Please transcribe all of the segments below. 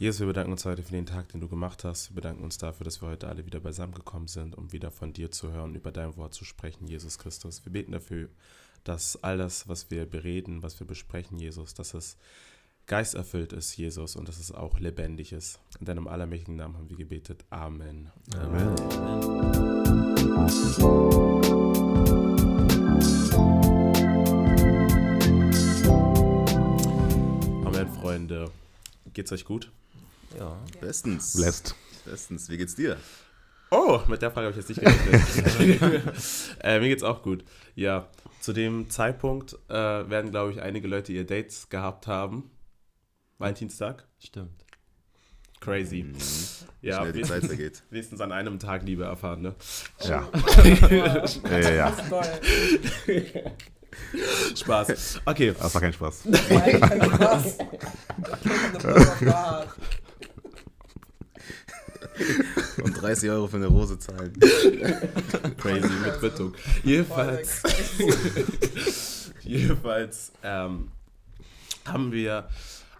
Jesus, wir bedanken uns heute für den Tag, den du gemacht hast. Wir bedanken uns dafür, dass wir heute alle wieder beisammengekommen sind, um wieder von dir zu hören, über dein Wort zu sprechen, Jesus Christus. Wir beten dafür, dass all das, was wir bereden, was wir besprechen, Jesus, dass es geisterfüllt ist, Jesus, und dass es auch lebendig ist. In deinem allermächtigen Namen haben wir gebetet. Amen. Amen. Amen, Freunde. Geht's euch gut? Ja, bestens. Blessed. Bestens. Wie geht's dir? Oh, mit der Frage habe ich jetzt nicht gerechnet. äh, mir geht's auch gut. Ja, zu dem Zeitpunkt äh, werden, glaube ich, einige Leute ihr Dates gehabt haben. Valentinstag. Stimmt. Crazy. Mhm. Ja, Schnell die Zeit vergeht. wenigstens an einem Tag Liebe erfahren, ne? Ja. Ja, ja, ja. Spaß. Okay, Das war kein Spaß. Nein, kein Spaß. Und 30 Euro für eine Rose zahlen. crazy mit Quittung. Jedenfalls, jedenfalls ähm, haben wir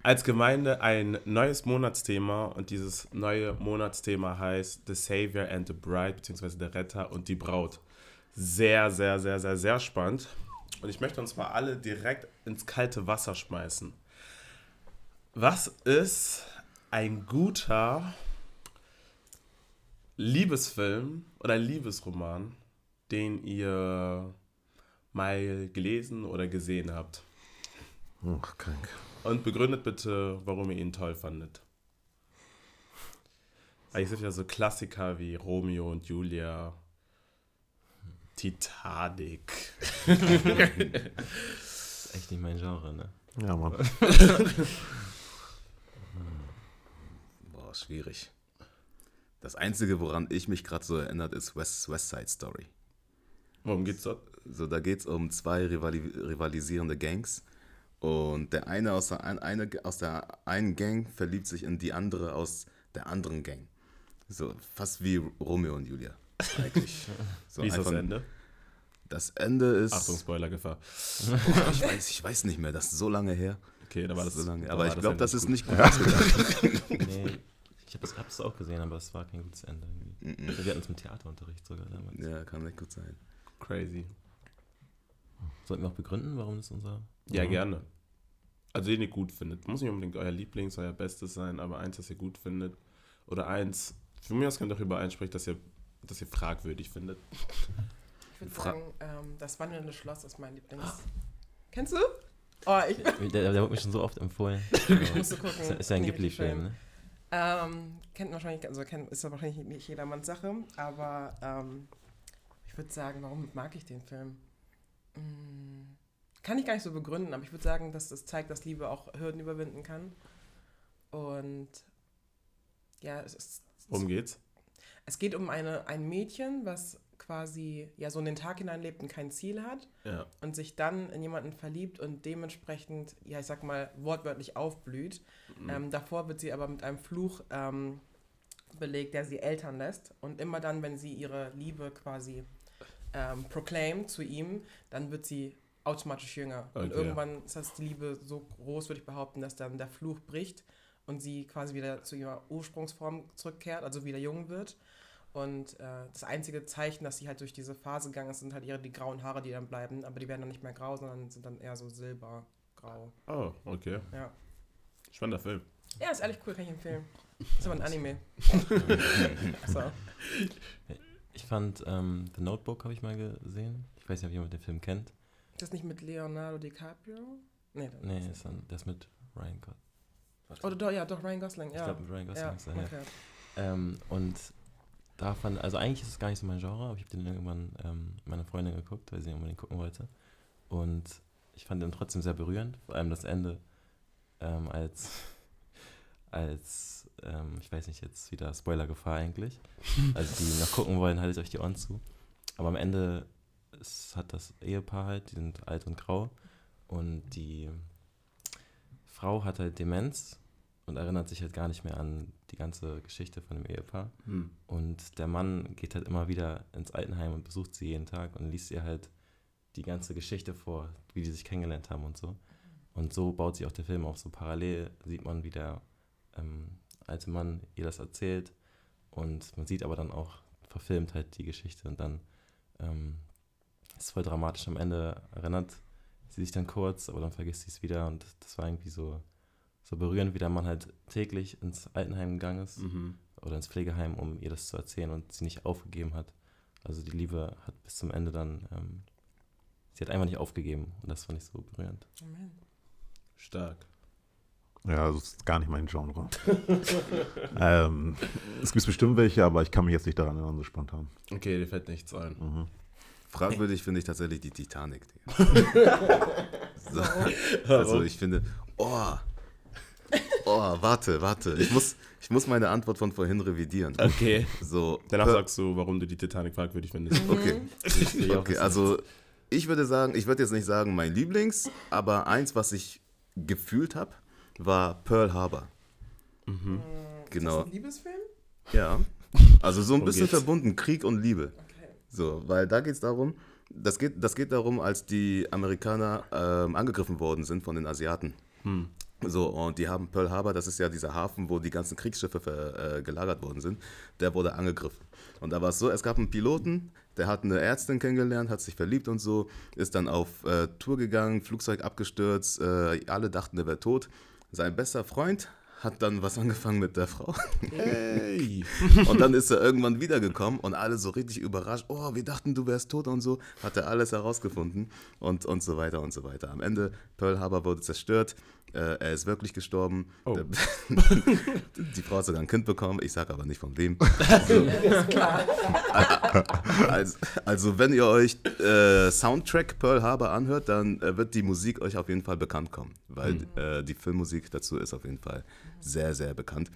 als Gemeinde ein neues Monatsthema und dieses neue Monatsthema heißt The Savior and the Bride, beziehungsweise der Retter und die Braut. Sehr, sehr, sehr, sehr, sehr spannend. Und ich möchte uns mal alle direkt ins kalte Wasser schmeißen. Was ist ein guter Liebesfilm oder ein Liebesroman, den ihr mal gelesen oder gesehen habt? Ach, krank. Und begründet bitte, warum ihr ihn toll fandet. Eigentlich sind ja so Klassiker wie Romeo und Julia, Titanic. ist echt nicht mein Genre, ne? Ja, Mann. Boah, schwierig. Das Einzige, woran ich mich gerade so erinnert, ist West, West Side Story. Worum geht's dort? So, da geht es um zwei rivali rivalisierende Gangs. Und der eine aus der, ein- eine aus der einen Gang verliebt sich in die andere aus der anderen Gang. So, fast wie Romeo und Julia. Eigentlich. So Wie ist das Ende? Das Ende ist. Achtung, Spoilergefahr. Boah, ich, weiß, ich weiß nicht mehr, das ist so lange her. Okay, da war das so lange. Aber ich das glaube, das ist gut. nicht gut ausgegangen. Nee, ich habe es hab's auch gesehen, aber es war kein gutes Ende. Irgendwie. Mhm. Wir hatten es mit Theaterunterricht sogar damals. ja, kann nicht gut sein. Crazy. Sollten wir auch begründen, warum das unser... Ja, gerne. Also den ihr gut findet. Muss nicht unbedingt euer Lieblings, euer Bestes sein, aber eins, das ihr gut findet. Oder eins, für mich aus könnt ihr auch übereinsprechen, dass ihr, dass ihr fragwürdig findet. Ich würde Fra- sagen, ähm, das wandelnde Schloss ist mein Lieblings. Kennst du? Oh, ich Der, der wurde mir schon so oft empfohlen. musste gucken. Ist, ja ein Ghibli-Film, ne? Ähm, kennt wahrscheinlich, also kennt, ist wahrscheinlich nicht jedermanns Sache, aber ähm, ich würde sagen, warum mag ich den Film? Hm, kann ich gar nicht so begründen, aber ich würde sagen, dass das zeigt, dass Liebe auch Hürden überwinden kann. Und ja, es, ist, Worum geht's? es geht um eine, ein Mädchen, was quasi ja so in den Tag hineinlebt und kein Ziel hat Ja. und sich dann in jemanden verliebt und dementsprechend, ja, ich sag mal, wortwörtlich aufblüht. Ähm, davor wird sie aber mit einem Fluch ähm, belegt, der sie eltern lässt. Und immer dann, wenn sie ihre Liebe quasi ähm, proclaimt zu ihm, dann wird sie automatisch jünger. Und Okay. irgendwann ist das die Liebe so groß, würde ich behaupten, dass dann der Fluch bricht und sie quasi wieder zu ihrer Ursprungsform zurückkehrt, also wieder jung wird. Und äh, das einzige Zeichen, dass sie halt durch diese Phase gegangen ist, sind halt ihre die grauen Haare, die dann bleiben. Aber die werden dann nicht mehr grau, sondern sind dann eher so silbergrau. Oh, okay. Ja. Spannender Film. Ja, ist ehrlich cool, kann ich empfehlen. Ist aber ein Anime. so. Ich fand ähm, The Notebook habe ich mal gesehen. Ich weiß nicht, ob jemand den Film kennt. Ist das nicht mit Leonardo DiCaprio? Nee, das Nee, ist ist dann, das mit Ryan Gosling. Oder doch, ja, doch, Ryan Gosling, Ich ja. glaube, mit Ryan Gosling ja, ist er, ja. okay. Ähm, und da fand, also eigentlich ist es gar nicht so mein Genre, aber ich habe den irgendwann ähm, meiner Freundin geguckt, weil sie unbedingt gucken wollte. Und ich fand den trotzdem sehr berührend, vor allem das Ende, ähm, als, als ähm, ich weiß nicht, jetzt wieder Spoilergefahr eigentlich. Also die noch gucken wollen, haltet euch die Ohren zu. Aber am Ende es hat das Ehepaar halt, die sind alt und grau und die Frau hat halt Demenz und erinnert sich halt gar nicht mehr an die ganze Geschichte von dem Ehepaar. Hm. Und der Mann geht halt immer wieder ins Altenheim und besucht sie jeden Tag und liest ihr halt die ganze Geschichte vor, wie die sich kennengelernt haben und so. Und so baut sich auch der Film auf. So parallel sieht man, wie der ähm, alte Mann ihr das erzählt und man sieht aber dann auch verfilmt halt die Geschichte und dann ähm, ist es voll dramatisch. Am Ende erinnert sie sich dann kurz, aber dann vergisst sie es wieder und das war irgendwie so, so berührend, wie der Mann halt täglich ins Altenheim gegangen ist Mhm. oder ins Pflegeheim, um ihr das zu erzählen und sie nicht aufgegeben hat. Also die Liebe hat bis zum Ende dann, ähm, sie hat einfach nicht aufgegeben und das fand ich so berührend. Amen. Stark. Ja, das ist gar nicht mein Genre. ähm, es gibt bestimmt welche, aber ich kann mich jetzt nicht daran erinnern, so spontan. Okay, dir fällt nichts ein. Mhm. Fragwürdig finde ich tatsächlich die Titanic. So, also ich finde, oh, oh, warte, warte. Ich muss, ich muss meine Antwort von vorhin revidieren. Okay. So, Danach per- sagst du, warum du die Titanic fragwürdig findest. Okay, will auch okay wissen. also ich würde sagen, ich würde jetzt nicht sagen mein Lieblings, aber eins, was ich gefühlt habe, war Pearl Harbor. Mhm. Ist Genau, das ein Liebesfilm? ja. Also so ein bisschen geht's? verbunden, Krieg und Liebe. Okay. So, weil da geht es darum, das geht, das geht darum, als die Amerikaner ähm, angegriffen worden sind von den Asiaten. Hm. So, und die haben Pearl Harbor, das ist ja dieser Hafen, wo die ganzen Kriegsschiffe ver, äh, gelagert worden sind, der wurde angegriffen. Und da war es so, es gab einen Piloten, der hat eine Ärztin kennengelernt, hat sich verliebt und so, ist dann auf äh, Tour gegangen, Flugzeug abgestürzt, äh, alle dachten, der wäre tot. Sein bester Freund hat dann was angefangen mit der Frau. Hey. Und dann ist er irgendwann wiedergekommen und alle so richtig überrascht. Oh, wir dachten, du wärst tot und so. Hat er alles herausgefunden und, und so weiter und so weiter. Am Ende, Pearl Harbor wurde zerstört. Äh, er ist wirklich gestorben. Oh. Der, die Frau hat sogar ein Kind bekommen. Ich sage aber nicht von wem. Also, also wenn ihr euch äh, Soundtrack Pearl Harbor anhört, dann äh, wird die Musik euch auf jeden Fall bekannt kommen, weil äh, die Filmmusik dazu ist auf jeden Fall sehr, sehr bekannt.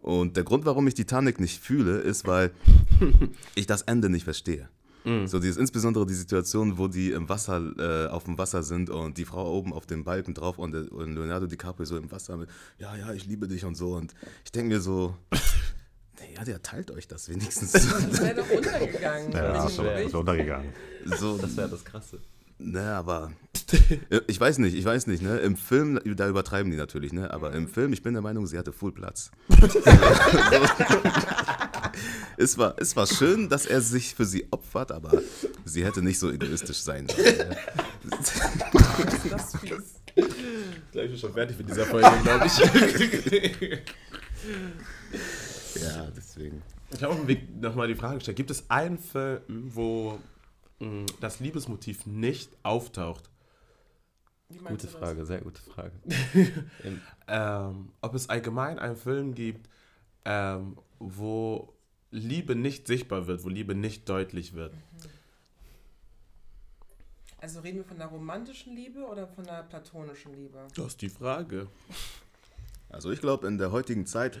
Und der Grund, warum ich Titanic nicht fühle, ist, weil ich das Ende nicht verstehe. So dieses insbesondere die Situation, wo die im Wasser äh, auf dem Wasser sind und die Frau oben auf dem Balken drauf und, der- und Leonardo DiCaprio so im Wasser mit, ja, ja, ich liebe dich und so. Und ich denke mir so, ja, der teilt euch das wenigstens. Das wäre doch untergegangen. Ja, das so ist richtig. untergegangen. so, Das wäre das Krasse. Ne, aber ich weiß nicht, ich weiß nicht, ne? Im Film, da übertreiben die natürlich, ne? Aber im Film, ich bin der Meinung, sie hatte Full Platz. Es, war, es war schön, dass er sich für sie opfert, aber sie hätte nicht so egoistisch sein sollen. Ne? Das ist fies. Gleich bin ich schon fertig mit dieser Folge, glaube ich. Ja, deswegen. Ich habe nochmal die Frage gestellt: Gibt es einen Film, wo mh, das Liebesmotiv nicht auftaucht? Gute du das? Frage, sehr gute Frage. Ähm, ob es allgemein einen Film gibt, ähm, wo Liebe nicht sichtbar wird, wo Liebe nicht deutlich wird. Also reden wir von der romantischen Liebe oder von der platonischen Liebe? Das ist die Frage. Also ich glaube, in der heutigen Zeit,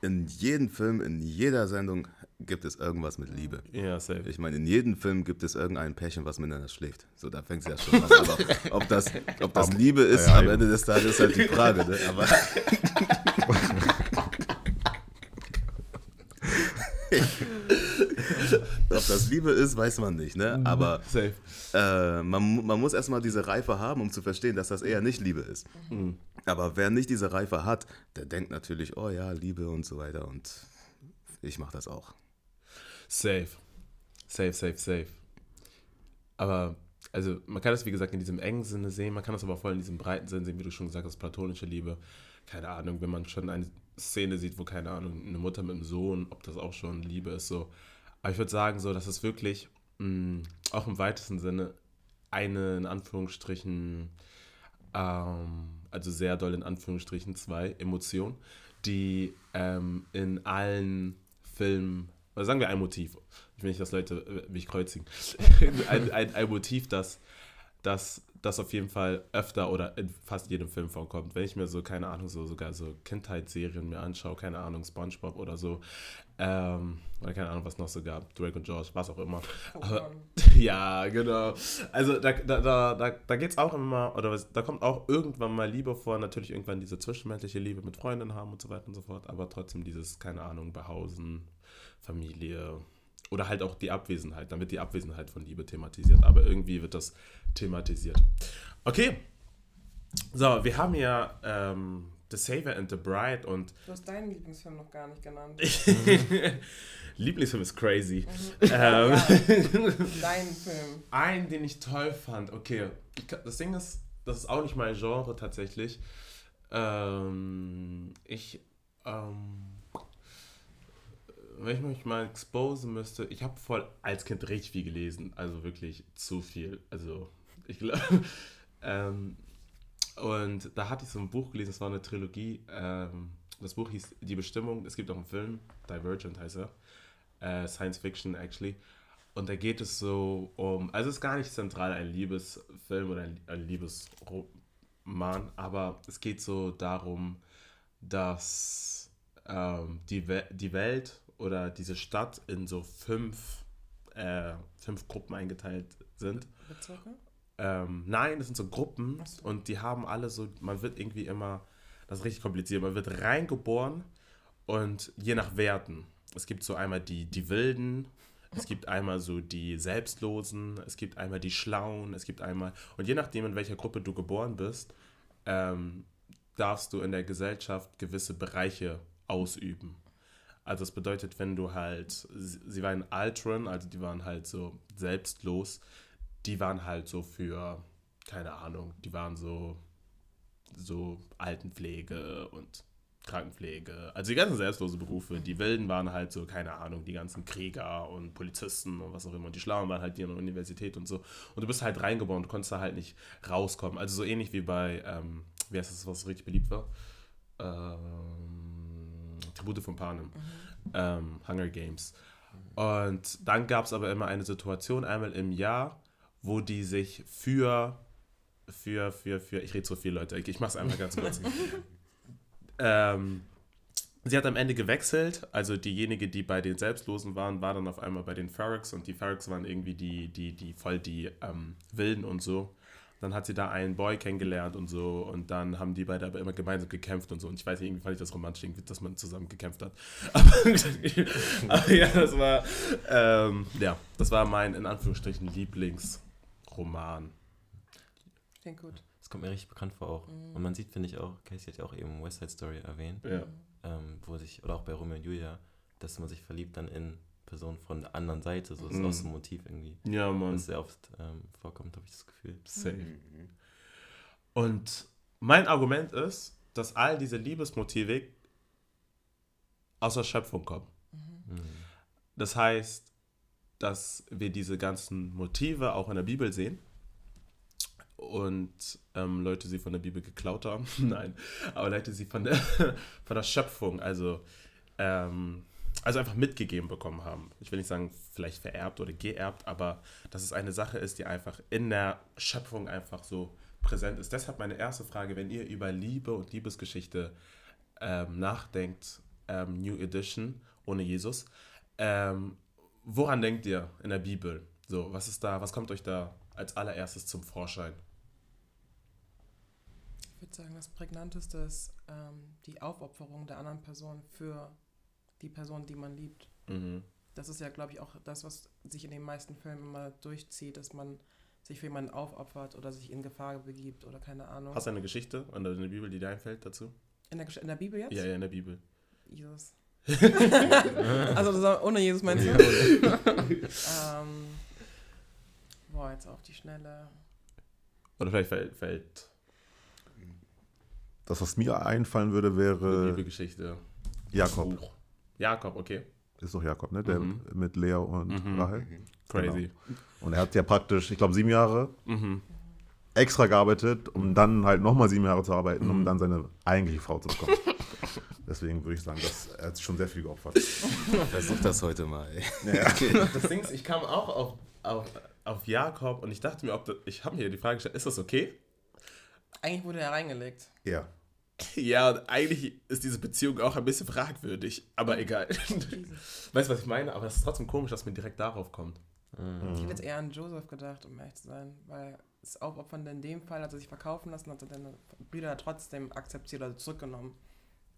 in jedem Film, in jeder Sendung gibt es irgendwas mit Liebe. Ja, safe. Ich meine, in jedem Film gibt es irgendein Pärchen, was miteinander schläft. So, da fängt es ja schon an. Aber ob das, ob das Liebe ist, Ja, am. Ende des Tages ist halt die Frage. Ne? Aber ob das Liebe ist, weiß man nicht. Ne? Aber Safe. äh, man, man muss erstmal diese Reife haben, um zu verstehen, dass das eher nicht Liebe ist. Aber wer nicht diese Reife hat, der denkt natürlich, oh ja, Liebe und so weiter. Und ich mache das auch. Safe. Safe, safe, safe. Aber, also, man kann das, wie gesagt, in diesem engen Sinne sehen, man kann das aber voll in diesem breiten Sinne sehen, wie du schon gesagt hast, platonische Liebe. Keine Ahnung, wenn man schon eine Szene sieht, wo, keine Ahnung, eine Mutter mit einem Sohn, ob das auch schon Liebe ist, so. Aber ich würde sagen, so, dass es wirklich, mh, auch im weitesten Sinne, eine, in Anführungsstrichen, ähm, also sehr doll in Anführungsstrichen, zwei Emotionen, die ähm, in allen Filmen, oder sagen wir ein Motiv, ich will nicht, dass Leute äh, mich kreuzigen, ein, ein, ein Motiv, das, das, das auf jeden Fall öfter oder in fast jedem Film vorkommt. Wenn ich mir so, keine Ahnung, so sogar so Kindheitsserien mir anschaue, keine Ahnung, Spongebob oder so, ähm, oder keine Ahnung, was noch so gab, Drake und George, was auch immer. Aber, ja, genau. Also da, da, da, da, da geht es auch immer, oder was, da kommt auch irgendwann mal Liebe vor, natürlich irgendwann diese zwischenmenschliche Liebe mit Freundinnen haben und so weiter und so fort, aber trotzdem dieses, keine Ahnung, Behausen, Familie oder halt auch die Abwesenheit. Dann wird die Abwesenheit von Liebe thematisiert, aber irgendwie wird das thematisiert. Okay. So, wir haben ja ähm, The Savior and the Bride und Du hast deinen Lieblingsfilm noch gar nicht genannt. Lieblingsfilm ist crazy. Mhm. Ähm, Ja, dein Film. Einen, den ich toll fand, okay. Das Ding ist, das ist auch nicht mein Genre tatsächlich. Ähm, ich, ähm, wenn ich mich mal exposen müsste, ich habe voll als Kind richtig viel gelesen, also wirklich zu viel. Also, ich glaube, ähm, und da hatte ich so ein Buch gelesen, es war eine Trilogie. Ähm, das Buch hieß Die Bestimmung, es gibt auch einen Film, Divergent heißt er. Äh, Science Fiction, actually. Und da geht es so um, also es ist gar nicht zentral ein Liebesfilm oder ein, Liebesroman, aber es geht so darum, dass ähm, die, die Welt oder diese Stadt in so fünf, äh, fünf Gruppen eingeteilt sind. Bezirke? Ähm, nein, das sind so Gruppen so. und die haben alle so, man wird irgendwie immer, das ist richtig kompliziert, man wird reingeboren und je nach Werten. Es gibt so einmal die, die Wilden, es gibt einmal so die Selbstlosen, es gibt einmal die Schlauen, es gibt einmal, und je nachdem, in welcher Gruppe du geboren bist, ähm, darfst du in der Gesellschaft gewisse Bereiche ausüben. Also das bedeutet, wenn du halt, sie sie waren Altron, also die waren halt so selbstlos, die waren halt so für, keine Ahnung, die waren so, so Altenpflege und Krankenpflege. Also die ganzen selbstlose Berufe. Die Wilden waren halt so, keine Ahnung, die ganzen Krieger und Polizisten und was auch immer. Und die Schlauen waren halt die an der Universität und so. Und du bist halt reingeboren, du konntest da halt nicht rauskommen. Also so ähnlich wie bei, ähm, wie heißt das, was richtig beliebt war? Ähm, Tribute von Panem. Ähm, Hunger Games. Und dann gab es aber immer eine Situation, einmal im Jahr, wo die sich für, für, für, für, ich rede so viel, Leute, ich, ich mache es einmal ganz kurz. ähm, sie hat am Ende gewechselt, also diejenige, die bei den Selbstlosen waren, war dann auf einmal bei den Ferrix und die Ferrix waren irgendwie die, die, die voll die ähm, Wilden und so. Dann hat sie da einen Boy kennengelernt und so und dann haben die beide aber immer gemeinsam gekämpft und so. Und ich weiß nicht, irgendwie fand ich das romantisch, dass man zusammen gekämpft hat. Aber, aber ja, das war, ähm, ja, das war mein, in Anführungsstrichen, Lieblingsroman. Klingt gut. Das kommt mir richtig bekannt vor auch. Und man sieht, finde ich auch, Casey hat ja auch eben West Side Story erwähnt, Ja. ähm, wo sich, oder auch bei Romeo und Julia, dass man sich verliebt dann in Personen von der anderen Seite. So ist Mhm. auch so ein Motiv irgendwie. Ja, Mann. Das sehr oft ähm, vorkommt, habe ich das Gefühl. Safe. Mhm. Und mein Argument ist, dass all diese Liebesmotive aus der Schöpfung kommen. Mhm. Das heißt, dass wir diese ganzen Motive auch in der Bibel sehen und ähm, Leute sie von der Bibel geklaut haben. Nein, aber Leute sie von der, von der Schöpfung, also, ähm, also einfach mitgegeben bekommen haben. Ich will nicht sagen, vielleicht vererbt oder geerbt, aber dass es eine Sache ist, die einfach in der Schöpfung einfach so präsent ist. Deshalb meine erste Frage, wenn ihr über Liebe und Liebesgeschichte ähm, nachdenkt, ähm, New Edition ohne Jesus, ähm, woran denkt ihr in der Bibel? So, was ist da, was kommt euch da als allererstes zum Vorschein? Ich würde sagen, das Prägnanteste ist ähm, die Aufopferung der anderen Person für die Person, die man liebt. Mhm. Das ist ja, glaube ich, auch das, was sich in den meisten Filmen immer durchzieht, dass man sich für jemanden aufopfert oder sich in Gefahr begibt oder keine Ahnung. Hast du eine Geschichte in der, Bibel, die dir einfällt dazu? In der, in der Bibel jetzt? Ja, ja, in der Bibel. Jesus. also ohne Jesus meinst du? ähm, boah, jetzt auf die Schnelle. Oder vielleicht fällt, fällt Das, was mir einfallen würde, eine wäre Bibelgeschichte. Jakob. Buch. Jakob, okay. Ist doch Jakob, ne? Der Mhm. mit Lea und Mhm. Rahel. Crazy. Und er hat ja praktisch, ich glaube, sieben Jahre Mhm. Extra gearbeitet, um dann halt nochmal sieben Jahre zu arbeiten, um Mhm. dann seine eigentliche Frau zu bekommen. Deswegen würde ich sagen, dass er hat schon sehr viel geopfert. Versuch das heute mal. Ey. Das Ding ist, ich kam auch auf, auf, auf Jakob und ich dachte mir, ob das, ich habe mir die Frage gestellt, ist das okay? Eigentlich wurde er reingelegt. Ja. Ja, und eigentlich ist diese Beziehung auch ein bisschen fragwürdig, aber egal. Weißt du, was ich meine? Aber es ist trotzdem komisch, dass man direkt darauf kommt. Ich hätte jetzt eher an Joseph gedacht, um ehrlich zu sein, weil das Aufopfernde in dem Fall hat er sich verkaufen lassen, hat er seine Brüder trotzdem akzeptiert oder zurückgenommen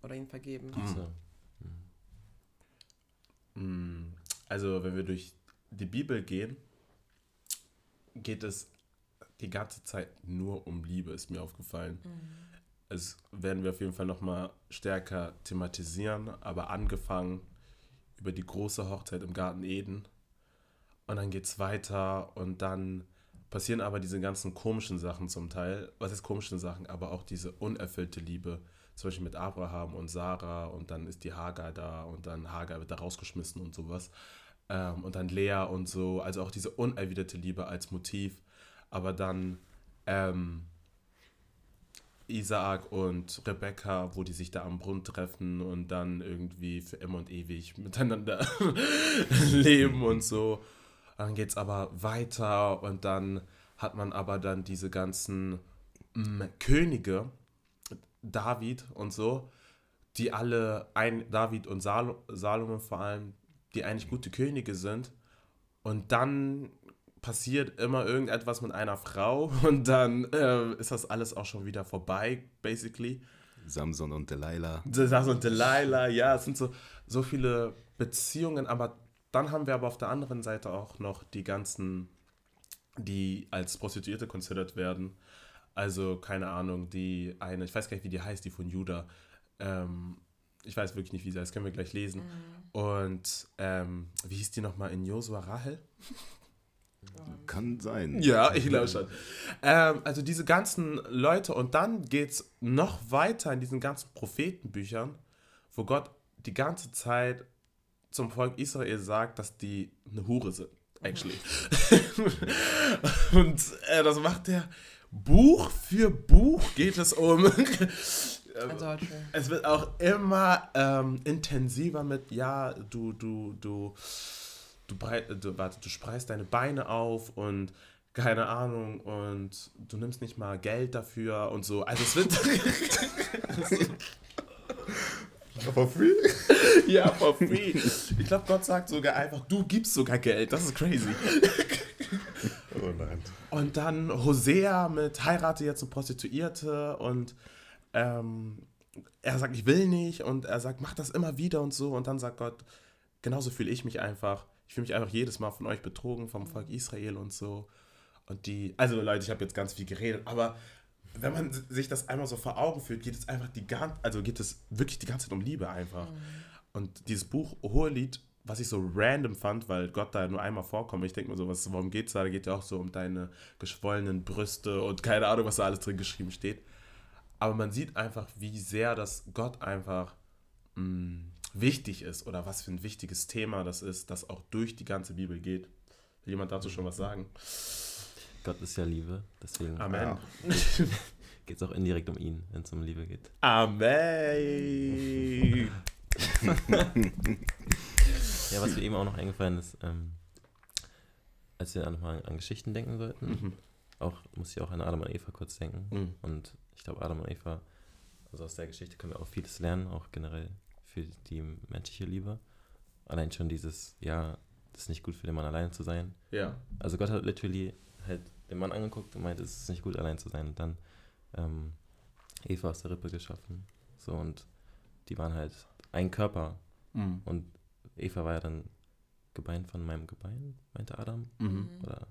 oder ihn vergeben. So. Mm, Also, wenn wir durch die Bibel gehen, geht es die ganze Zeit nur um Liebe, ist mir aufgefallen. es werden wir auf jeden Fall nochmal stärker thematisieren, aber angefangen über die große Hochzeit im Garten Eden. Und dann geht es weiter und dann passieren aber diese ganzen komischen Sachen zum Teil. Was ist komischen Sachen? Aber auch diese unerfüllte Liebe. Zum Beispiel mit Abraham und Sarah und dann ist die Hagar da und dann Hagar wird da rausgeschmissen und sowas. Ähm, und dann Lea und so. Also auch diese unerwiderte Liebe als Motiv. Aber dann ähm, Isaak und Rebecca, wo die sich da am Brunnen treffen und dann irgendwie für immer und ewig miteinander leben und so. Dann geht es aber weiter und dann hat man aber dann diese ganzen mm, Könige, David und so, die alle, ein, David und Sal Salomon vor allem, die eigentlich gute Könige sind. Und dann passiert immer irgendetwas mit einer Frau und dann äh, ist das alles auch schon wieder vorbei, basically. Samson und Delilah. Samson und Delilah, ja, es sind so, so viele Beziehungen, aber dann haben wir aber auf der anderen Seite auch noch die ganzen, die als Prostituierte considered werden. Also, keine Ahnung, die eine, ich weiß gar nicht, wie die heißt, die von Judah. Ähm, ich weiß wirklich nicht, wie sie heißt, können wir gleich lesen. Mhm. Und ähm, wie hieß die nochmal in Josua Rahel? Kann sein. Ja, ich glaube schon. Ähm, also diese ganzen Leute und dann geht es noch weiter in diesen ganzen Prophetenbüchern, wo Gott die ganze Zeit zum Volk Israel sagt, dass die eine Hure sind, actually. und äh, das macht er Buch für Buch geht es um. Adultery. es wird auch immer ähm, intensiver mit, ja, du, du, du, du, brei du, warte, du spreist deine Beine auf und keine Ahnung und du nimmst nicht mal Geld dafür und so. Also es wird. For free? ja, for free. Ich glaube, Gott sagt sogar einfach, du gibst sogar Geld. Das ist crazy. Oh nein. Und dann Hosea mit heirate jetzt eine Prostituierte und ähm, er sagt, ich will nicht und er sagt, mach das immer wieder und so und dann sagt Gott, genauso fühle ich mich einfach. Ich fühle mich einfach jedes Mal von euch betrogen, vom Volk Israel und so. Und die, also Leute, ich habe jetzt ganz viel geredet, aber wenn man sich das einmal so vor Augen führt, geht es einfach die ganze, also geht es wirklich die ganze Zeit um Liebe einfach. Und dieses Buch Hohelied, was ich so random fand, weil Gott da nur einmal vorkommt, ich denke mir so, was, worum geht's da? Da geht ja auch so um deine geschwollenen Brüste und keine Ahnung, was da alles drin geschrieben steht. Aber man sieht einfach, wie sehr das Gott einfach mh, wichtig ist oder was für ein wichtiges Thema das ist, das auch durch die ganze Bibel geht. Will jemand dazu schon was sagen? Gott ist ja Liebe, deswegen Amen. Geht es auch indirekt um ihn, wenn es um Liebe geht. Amen. Ja, was mir eben auch noch eingefallen ist, ähm, als wir nochmal an Geschichten denken sollten, Mhm. auch muss ich auch an Adam und Eva kurz denken. Mhm. Und ich glaube, Adam und Eva, also aus der Geschichte können wir auch vieles lernen, auch generell für die menschliche Liebe. Allein schon dieses, ja, das ist nicht gut für den Mann allein zu sein. Ja. Also Gott hat literally halt den Mann angeguckt und meint, es ist nicht gut allein zu sein. Und dann ähm, Eva aus der Rippe geschaffen. So und die waren halt ein Körper. Mhm. Und Eva war ja dann Gebein von meinem Gebein, meinte Adam. Mhm. Oder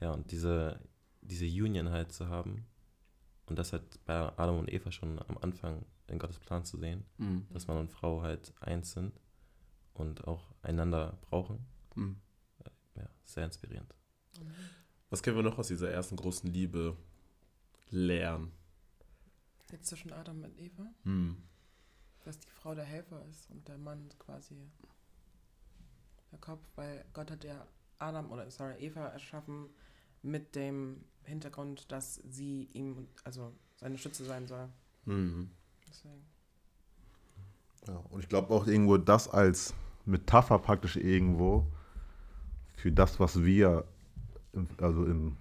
ja, und diese, diese Union halt zu haben und das halt bei Adam und Eva schon am Anfang in Gottes Plan zu sehen, Mhm. dass Mann und Frau halt eins sind und auch einander brauchen. Mhm. Ja, sehr inspirierend. Was können wir noch aus dieser ersten großen Liebe lernen? Jetzt zwischen Adam und Eva, Mhm. dass die Frau der Helfer ist und der Mann quasi der Kopf, weil Gott hat ja Adam oder sorry, Eva erschaffen mit dem Hintergrund, dass sie ihm, also seine Schütze sein soll. Mhm. Deswegen. Ja, und ich glaube auch irgendwo das als Metapher praktisch irgendwo für das, was wir im, also im,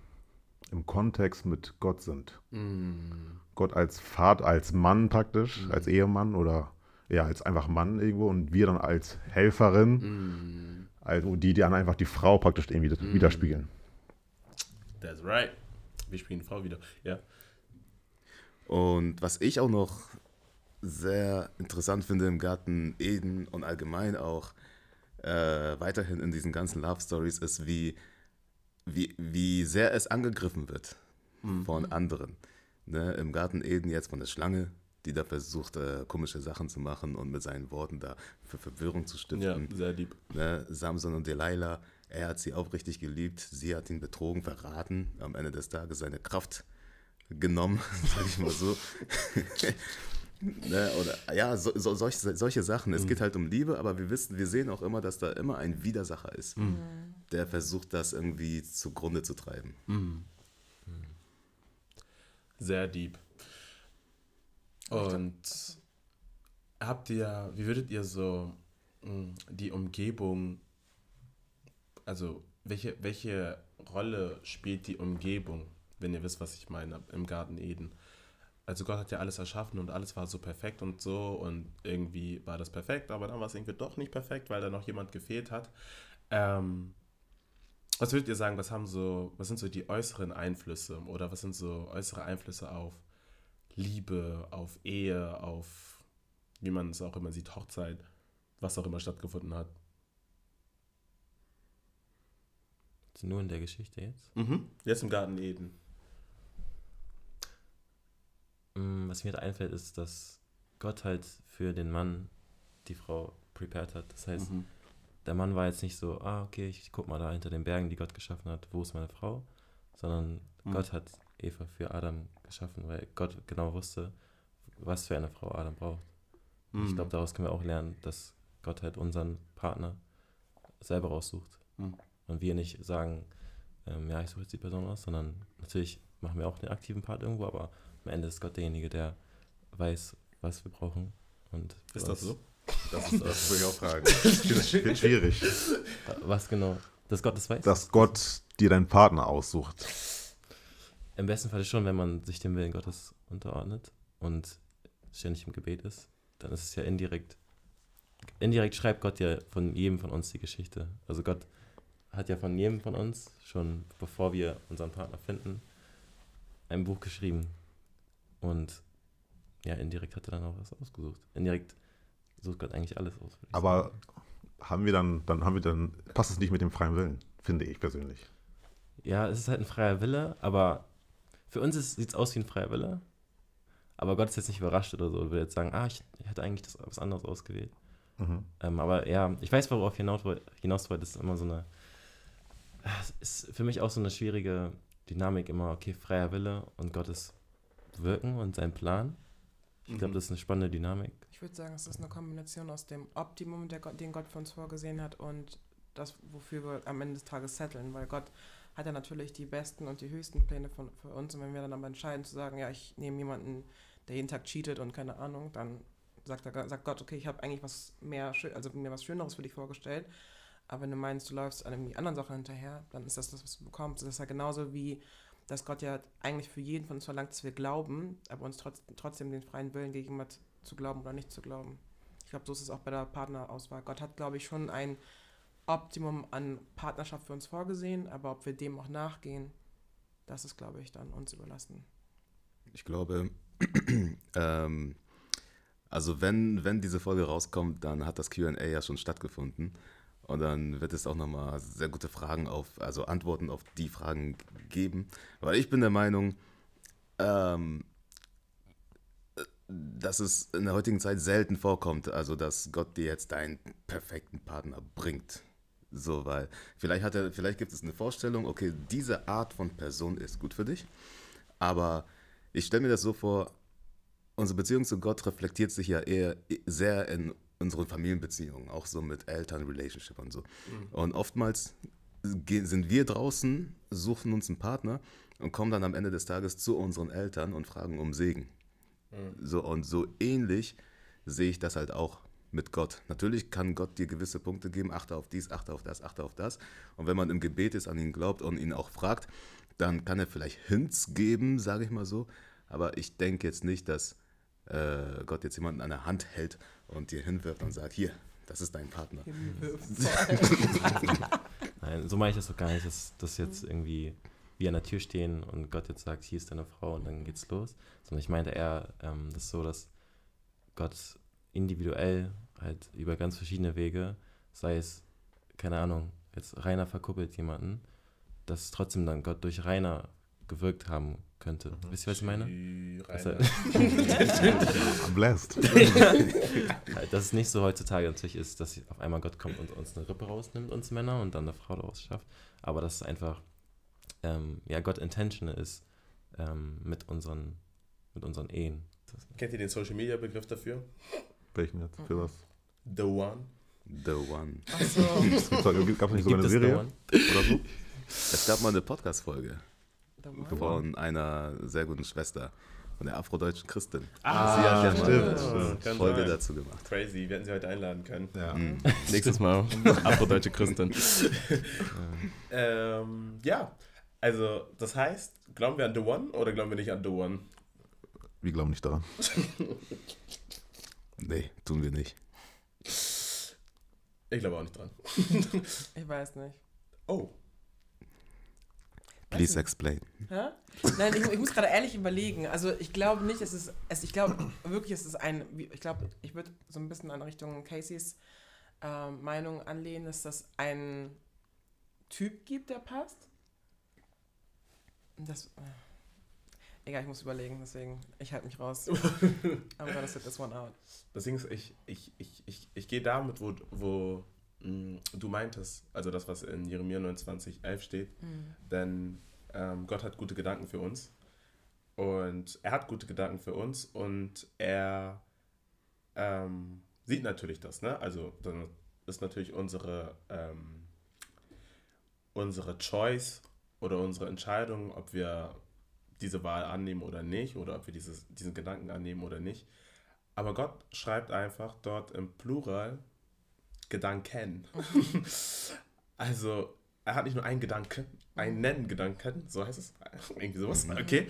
im Kontext mit Gott sind. Mhm. Gott als Vater, als Mann praktisch, als Ehemann oder ja, als einfach Mann irgendwo und wir dann als Helferin, Mhm. also die dann einfach die Frau praktisch irgendwie widerspiegeln. That's right. Wir spielen die Frau wieder. Ja. Und was ich auch noch sehr interessant finde im Garten Eden und allgemein auch äh, weiterhin in diesen ganzen Love Stories ist, wie, wie, wie sehr es angegriffen wird von anderen. Ne, Im Garten Eden jetzt von der Schlange, die da versucht, äh, komische Sachen zu machen und mit seinen Worten da für Verwirrung zu stiften. Ja, sehr lieb. Ne, Samson und Delilah, er hat sie aufrichtig geliebt, sie hat ihn betrogen, verraten, am Ende des Tages seine Kraft genommen, sag ich mal so. ne, oder ja, so, so, solche, solche Sachen. Es geht halt um Liebe, aber wir wissen, wir sehen auch immer, dass da immer ein Widersacher ist, der versucht, das irgendwie zugrunde zu treiben. Sehr deep. Und habt ihr, wie würdet ihr so mh, die Umgebung, also welche, welche Rolle spielt die Umgebung, wenn ihr wisst, was ich meine, im Garten Eden? Also Gott hat ja alles erschaffen und alles war so perfekt und so und irgendwie war das perfekt, aber dann war es irgendwie doch nicht perfekt, weil da noch jemand gefehlt hat. Ähm, was würdet ihr sagen, was haben so, was sind so die äußeren Einflüsse oder was sind so äußere Einflüsse auf Liebe, auf Ehe, auf wie man es auch immer sieht, Hochzeit, was auch immer stattgefunden hat? Nur in der Geschichte jetzt. Mhm. Jetzt im Garten Eden. Mm, Was mir da einfällt, ist, dass Gott halt für den Mann die Frau prepared hat. Das heißt, Mhm. der Mann war jetzt nicht so, ah, okay, ich guck mal da hinter den Bergen, die Gott geschaffen hat, wo ist meine Frau? Sondern Mhm. Gott hat Eva für Adam geschaffen, weil Gott genau wusste, was für eine Frau Adam braucht. Und Ich Mhm. glaube, daraus können wir auch lernen, dass Gott halt unseren Partner selber raussucht. Mhm. Und wir nicht sagen, ähm, ja, ich suche jetzt die Person aus, sondern natürlich machen wir auch den aktiven Part irgendwo, aber am Ende ist Gott derjenige, der weiß, was wir brauchen. Und Ist was, das so? Das, ist, das würde ich auch fragen. Wird wird schwierig, Was genau? Dass Gott das weiß? dass Gott dir deinen Partner aussucht. Im besten Fall schon, wenn man sich dem Willen Gottes unterordnet und ständig im Gebet ist, dann ist es ja indirekt. Indirekt schreibt Gott ja von jedem von uns die Geschichte. Also Gott hat ja von jedem von uns, schon bevor wir unseren Partner finden, ein Buch geschrieben. Und ja, indirekt hat er dann auch was ausgesucht. Indirekt sucht Gott eigentlich alles aus. Aber sagen. haben wir dann, dann haben wir dann, passt es nicht mit dem freien Willen, finde ich persönlich. Ja, es ist halt ein freier Wille, aber für uns sieht es aus wie ein freier Wille. Aber Gott ist jetzt nicht überrascht oder so. Will jetzt sagen, ah, ich, ich hätte eigentlich das, was anderes ausgewählt. Mhm. Ähm, aber ja, ich weiß, worauf hinaus, hinaus wollte. Das ist immer so eine. Ist für mich auch so eine schwierige Dynamik immer, okay, freier Wille und Gottes Wirken und sein Plan. Ich glaube, Mhm. das ist eine spannende Dynamik. Ich würde sagen, es ist eine Kombination aus dem Optimum, der Gott, den Gott für uns vorgesehen hat, und das, wofür wir am Ende des Tages setteln. Weil Gott hat ja natürlich die besten und die höchsten Pläne von, für uns. Und wenn wir dann aber entscheiden zu sagen, ja, ich nehme jemanden, der jeden Tag cheatet und keine Ahnung, dann sagt, er, sagt Gott, okay, ich habe eigentlich was mehr, also mir was Schöneres für dich vorgestellt. Aber wenn du meinst, du läufst an irgendwie anderen Sachen hinterher, dann ist das das, was du bekommst. Das ist ja genauso wie, dass Gott ja eigentlich für jeden von uns verlangt, dass wir glauben, aber uns trotz, trotzdem den freien Willen gegeben hat, zu glauben oder nicht zu glauben. Ich glaube, so ist es auch bei der Partnerauswahl. Gott hat, glaube ich, schon ein Optimum an Partnerschaft für uns vorgesehen, aber ob wir dem auch nachgehen, das ist, glaube ich, dann uns überlassen. Ich glaube, ähm, also wenn, wenn diese Folge rauskommt, dann hat das QA ja schon stattgefunden. Und dann wird es auch nochmal sehr gute Fragen auf, also Antworten auf die Fragen geben. Weil ich bin der Meinung, ähm, dass es in der heutigen Zeit selten vorkommt, also dass Gott dir jetzt deinen perfekten Partner bringt. So, weil vielleicht hat er, vielleicht gibt es eine Vorstellung, okay, diese Art von Person ist gut für dich, aber ich stelle mir das so vor, unsere Beziehung zu Gott reflektiert sich ja eher sehr in unseren Familienbeziehungen, auch so mit Eltern-Relationship und so. Und oftmals sind wir draußen, suchen uns einen Partner und kommen dann am Ende des Tages zu unseren Eltern und fragen um Segen. So, und so ähnlich sehe ich das halt auch mit Gott. Natürlich kann Gott dir gewisse Punkte geben, achte auf dies, achte auf das, achte auf das. Und wenn man im Gebet ist, an ihn glaubt und ihn auch fragt, dann kann er vielleicht Hints geben, sage ich mal so. Aber ich denke jetzt nicht, dass äh, Gott jetzt jemanden an der Hand hält und dir hinwirft und sagt, hier, das ist dein Partner. Nein, so meine ich das doch gar nicht, dass das jetzt irgendwie wir an der Tür stehen und Gott jetzt sagt, hier ist deine Frau und dann geht's los. Sondern ich meinte eher, ähm, das ist so, dass Gott individuell halt über ganz verschiedene Wege, sei es, keine Ahnung, jetzt Rainer verkuppelt jemanden, dass trotzdem dann Gott durch Rainer gewirkt haben könnte. Wisst ihr, was ich meine? I'm blessed. dass es nicht so heutzutage natürlich ist, dass auf einmal Gott kommt und uns eine Rippe rausnimmt, uns Männer, und dann eine Frau daraus schafft. Aber dass es einfach, ähm, ja, Gott intentional ist ähm, mit, unseren, mit unseren Ehen. Das, Kennt ihr den Social Media Begriff dafür? Welchen jetzt? Für was? The One. The One. Achso. Gab es nicht sogar eine Serie? Oder so? Es gab mal eine Podcast-Folge. Von einer sehr guten Schwester, von der afrodeutschen Christin. Ah, sie hat ja stimmt, mal stimmt. Folge sein. dazu gemacht. Crazy, wir hätten sie heute einladen können. Ja. Mhm. Nächstes Mal. Afrodeutsche Christin. ähm, ja, also das heißt, glauben wir an The One oder glauben wir nicht an The One? Wir glauben nicht daran. Nee, tun wir nicht. Ich glaube auch nicht dran. Ich weiß nicht. Oh. Please explain. Hä? Nein, ich, ich muss gerade ehrlich überlegen. Also ich glaube nicht, es ist, es, ich glaube wirklich, es ist ein, ich glaube, ich würde so ein bisschen an Richtung Caseys ähm, Meinung anlehnen, dass das ein Typ gibt, der passt. Das, äh, egal, ich muss überlegen, deswegen, ich halte mich raus. I'm gonna sit this one out. Das Ding ist, ich, ich, ich, ich, ich gehe damit, wo, wo mh, du meintest, also das, was in Jeremia 29, 11 steht, denn ähm, Gott hat gute Gedanken für uns und er hat gute Gedanken für uns und er ähm, sieht natürlich das, ne? Also dann ist natürlich unsere, ähm, unsere Choice oder unsere Entscheidung, ob wir diese Wahl annehmen oder nicht oder ob wir dieses, diesen Gedanken annehmen oder nicht. Aber Gott schreibt einfach dort im Plural Gedanken. also, er hat nicht nur einen Gedanken, einen Gedanken, so heißt es, irgendwie sowas, okay,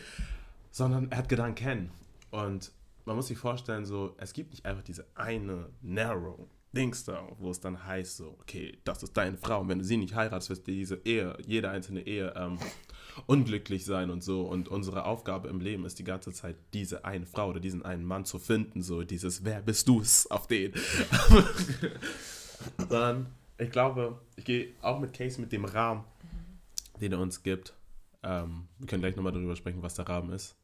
sondern er hat Gedanken. Und man muss sich vorstellen, so, es gibt nicht einfach diese eine narrow Dings da, wo es dann heißt, so, okay, das ist deine Frau und wenn du sie nicht heiratest, wird diese Ehe, jede einzelne Ehe ähm, unglücklich sein und so. Und unsere Aufgabe im Leben ist die ganze Zeit, diese eine Frau oder diesen einen Mann zu finden, so dieses, wer bist du's auf den? Sondern ich glaube, ich gehe auch mit Case mit dem Rahmen, den er uns gibt. Ähm, wir können gleich nochmal darüber sprechen, was der Rahmen ist.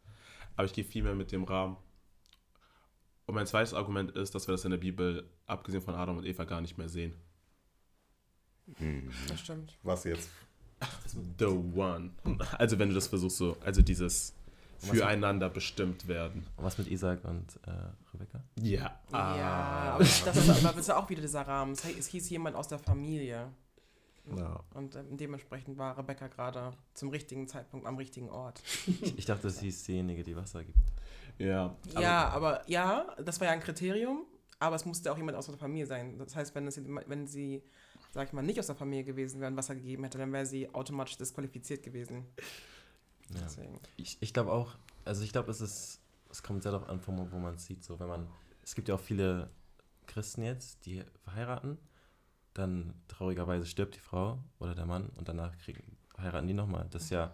Aber ich gehe viel mehr mit dem Rahmen. Und mein zweites Argument ist, dass wir das in der Bibel, abgesehen von Adam und Eva, gar nicht mehr sehen. Mhm. Das stimmt. Was jetzt? The One. Also wenn du das versuchst so, also dieses Füreinander bestimmt werden. Und was mit Isaac und äh, Rebecca? Ja. Ja, aber das ist, aber das ist auch wieder dieser Rahmen. Es, es hieß jemand aus der Familie. Ja. Und ähm, dementsprechend war Rebecca gerade zum richtigen Zeitpunkt am richtigen Ort. Ich, ich dachte, das hieß diejenige, die Wasser gibt. Ja. aber- ja, aber ja, das war ja ein Kriterium, aber es musste auch jemand aus der Familie sein. Das heißt, wenn, es, wenn sie, sag ich mal, nicht aus der Familie gewesen wäre und Wasser gegeben hätte, dann wäre sie automatisch disqualifiziert gewesen. Ja. Ich, ich glaube auch, also ich glaube, es ist, es kommt sehr darauf an, von wo man es sieht. So, wenn man, es gibt ja auch viele Christen jetzt, die verheiraten, dann traurigerweise stirbt die Frau oder der Mann und danach kriegen, heiraten die nochmal. Das ist ja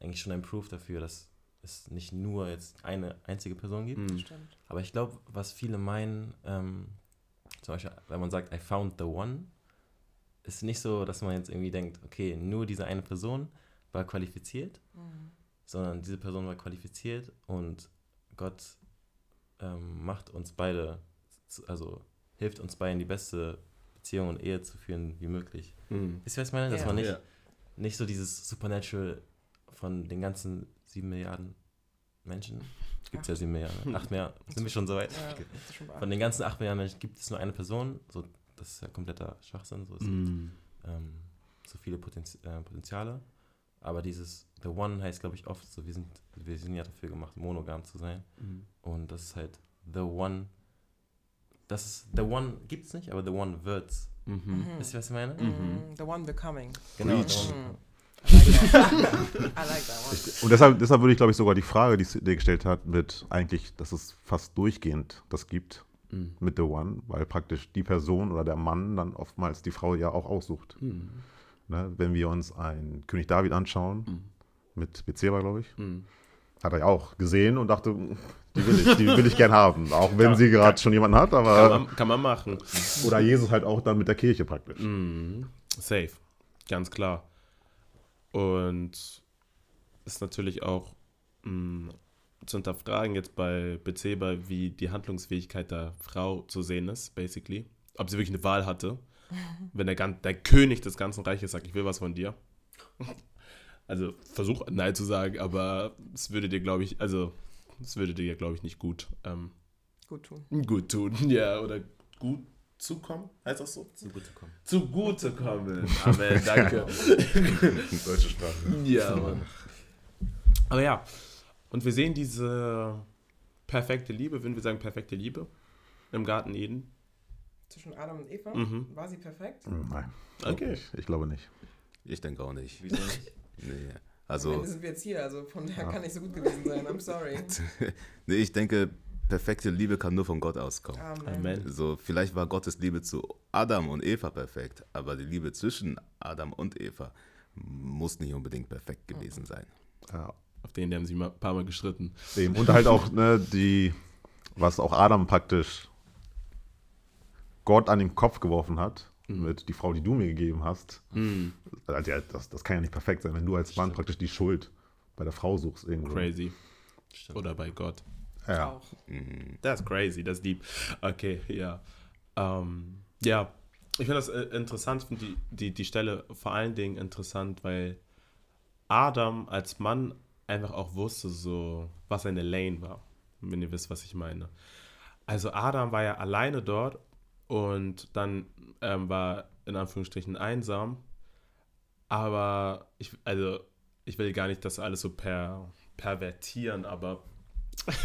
eigentlich schon ein Proof dafür, dass es nicht nur jetzt eine einzige Person gibt. Hm. Stimmt. Aber ich glaube, was viele meinen, ähm, zum Beispiel, wenn man sagt, I found the one, ist nicht so, dass man jetzt irgendwie denkt, okay, nur diese eine Person war qualifiziert, Mhm. Sondern diese Person war qualifiziert und Gott ähm, macht uns beide, also hilft uns beiden, die beste Beziehung und Ehe zu führen wie möglich. Hm. Wisst ihr, was ich meine? Dass Ja. man nicht, Ja. nicht so dieses Supernatural von den ganzen sieben Milliarden Menschen, gibt es ja sieben Milliarden, acht Milliarden, sind wir schon so weit? Ja, Von den ganzen acht Milliarden Menschen gibt es nur eine Person, so, das ist ja kompletter Schwachsinn, so es gibt Hm. ähm, so viele Potenz äh, Potenziale. Aber dieses The One heißt, glaube ich, oft so, wir sind, wir sind ja dafür gemacht, monogam zu sein. Hm. Und das ist halt The One. Das ist, The One gibt's nicht, aber The One wird's. Mhm. Wisst ihr, was ich meine? Mhm. The one becoming. Genau. Preach. The One. Mhm. I like that. I like that one. Und deshalb, deshalb würde ich, glaube ich, sogar die Frage, die sie dir gestellt hat, mit eigentlich, dass es fast durchgehend das gibt Hm. mit The One, weil praktisch die Person oder der Mann dann oftmals die Frau ja auch aussucht. Hm. Ne? Wenn wir uns einen König David anschauen, Mhm. mit Bezeba, glaube ich, Hm. hat er ja auch gesehen und dachte, die will ich, die will ich gern haben. Auch wenn Ja, sie gerade schon jemanden hat, Kann, aber. man, kann man machen. Oder Jesus halt auch dann mit der Kirche praktisch. Mhm. Safe. Ganz klar. Und ist natürlich auch mh, zu hinterfragen jetzt bei Bezeba, wie die Handlungsfähigkeit der Frau zu sehen ist, basically. Ob sie wirklich eine Wahl hatte. Wenn der, der König des ganzen Reiches sagt, ich will was von dir. Also versuch Nein zu sagen, aber es würde dir, glaube ich, also es würde dir, glaube ich, nicht gut, ähm, Gut tun. gut tun. Ja, oder gut zukommen, heißt das so? Zugutekommen. Zugute kommen. Amen, danke. Deutsche Sprache. Ja, Mann. Aber ja, und wir sehen diese perfekte Liebe, würden wir sagen perfekte Liebe im Garten Eden. Zwischen Adam und Eva Mhm. war sie perfekt. Nein. Okay. Ich, ich glaube nicht. Ich denke auch nicht. Wieso nicht? Nee. Am Also, Ende sind wir jetzt hier, also von daher kann nicht so gut gewesen sein. I'm sorry. nee, ich denke, perfekte Liebe kann nur von Gott auskommen. Amen. Amen. So, vielleicht war Gottes Liebe zu Adam und Eva perfekt, aber die Liebe zwischen Adam und Eva muss nicht unbedingt perfekt gewesen sein. Ja, Auf den die haben sie mal ein paar Mal gestritten. Eben. Und halt auch, ne, die, was auch Adam praktisch Gott an den Kopf geworfen hat, mit die Frau, die du mir gegeben hast. Hm, Also, ja, das, das kann ja nicht perfekt sein, wenn du als Mann praktisch die Schuld bei der Frau suchst irgendwo. crazy. Stimmt. Oder bei Gott. Ja. Auch. Das ist crazy, das ist deep. Okay, ja. Ähm, ja, ich finde das äh, interessant, finde die, die, die Stelle vor allen Dingen interessant, weil Adam als Mann einfach auch wusste, so, was seine Lane war. Wenn ihr wisst, was ich meine. Also Adam war ja alleine dort und dann ähm, war in Anführungsstrichen einsam. Aber ich, also, ich will gar nicht das alles so per, pervertieren, aber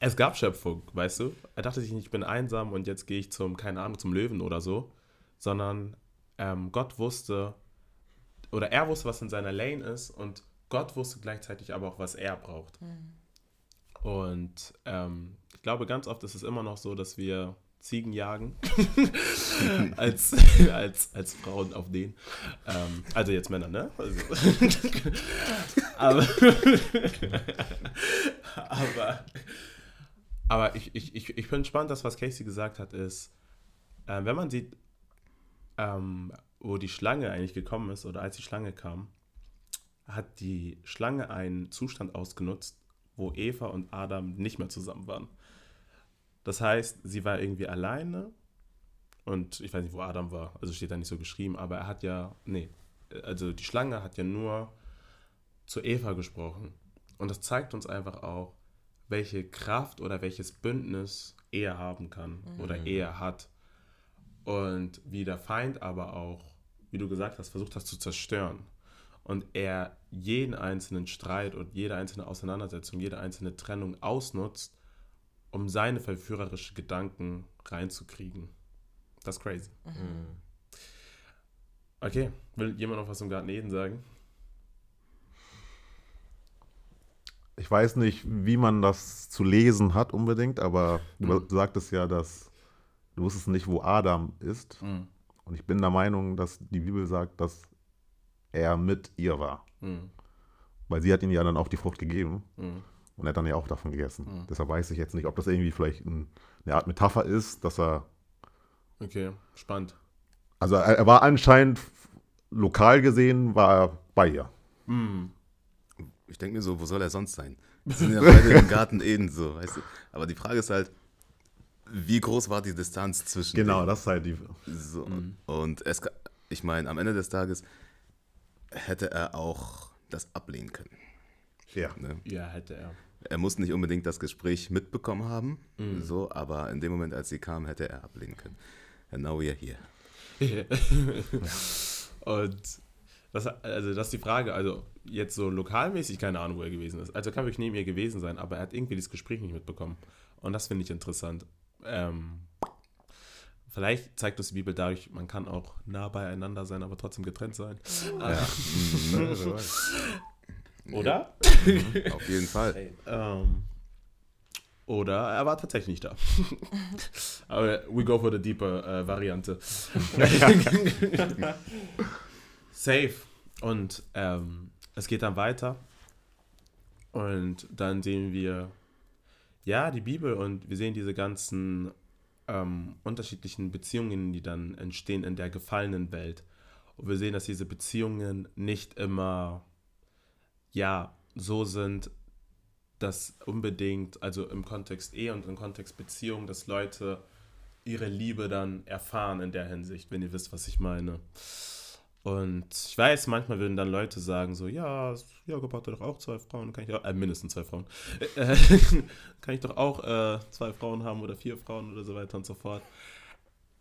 es gab Schöpfung, weißt du? Er dachte sich nicht, ich bin einsam und jetzt gehe ich zum, keine Ahnung, zum Löwen oder so, sondern ähm, Gott wusste, oder er wusste, was in seiner Lane ist und Gott wusste gleichzeitig aber auch, was er braucht. Und ähm, ich glaube, ganz oft ist es immer noch so, dass wir Ziegen jagen als, als, als Frauen auf den. Ähm, also jetzt Männer, ne? Also, aber aber, aber ich, ich, ich, ich finde spannend, dass was Casey gesagt hat, ist, äh, wenn man sieht, ähm, wo die Schlange eigentlich gekommen ist oder als die Schlange kam, hat die Schlange einen Zustand ausgenutzt, wo Eva und Adam nicht mehr zusammen waren. Das heißt, sie war irgendwie alleine und ich weiß nicht, wo Adam war, also steht da nicht so geschrieben, aber er hat ja, nee, also die Schlange hat ja nur zu Eva gesprochen. Und das zeigt uns einfach auch, welche Kraft oder welches Bündnis er haben kann oder er hat. Und wie der Feind aber auch, wie du gesagt hast, versucht das zu zerstören. Und er jeden einzelnen Streit und jede einzelne Auseinandersetzung, jede einzelne Trennung ausnutzt, um seine verführerischen Gedanken reinzukriegen. Das ist crazy. Mhm. Okay, will jemand noch was zum Garten Eden sagen? Ich weiß nicht, wie man das zu lesen hat unbedingt, aber du Mhm. sagtest ja, dass du wusstest nicht, wo Adam ist. Und ich bin der Meinung, dass die Bibel sagt, dass er mit ihr war. Mhm. Weil sie hat ihm ja dann auch die Frucht gegeben Mhm. Und er hat dann ja auch davon gegessen. Mhm. Deshalb weiß ich jetzt nicht, ob das irgendwie vielleicht ein, eine Art Metapher ist, dass er, Okay, spannend. also er, er war anscheinend lokal gesehen, war er bei ihr. Mhm. Ich denke mir so, wo soll er sonst sein? Wir sind ja beide im Garten Eden so, weißt du. Aber die Frage ist halt, wie groß war die Distanz zwischen Genau, denen? das ist halt die. So, Mhm. Und es, ich meine, am Ende des Tages hätte er auch das ablehnen können. Ja. Ne? Ja, hätte er. Er muss nicht unbedingt das Gespräch mitbekommen haben, Mhm. so, aber in dem Moment, als sie kam, hätte er ablehnen können. And now we are here. Und das, also das ist die Frage, also jetzt so lokalmäßig keine Ahnung, wo er gewesen ist. Also er kann wirklich neben ihr gewesen sein, aber er hat irgendwie das Gespräch nicht mitbekommen. Und das finde ich interessant. Ähm, vielleicht zeigt uns die Bibel dadurch, man kann auch nah beieinander sein, aber trotzdem getrennt sein. Oder? Auf jeden Fall. Ähm, oder er war tatsächlich nicht da. Aber we go for the deeper äh, Variante. Safe. Und ähm, es geht dann weiter. Und dann sehen wir, ja, die Bibel und wir sehen diese ganzen ähm, unterschiedlichen Beziehungen, die dann entstehen in der gefallenen Welt. Und wir sehen, dass diese Beziehungen nicht immer ja so sind, dass unbedingt, also im Kontext Ehe und im Kontext Beziehung, dass Leute ihre Liebe dann erfahren in der Hinsicht, wenn ihr wisst, was ich meine. Und ich weiß, manchmal würden dann Leute sagen so, ja, Jakob hatte doch auch zwei Frauen, kann ich auch, äh, mindestens zwei Frauen, äh, kann ich doch auch äh, zwei Frauen haben oder vier Frauen oder so weiter und so fort.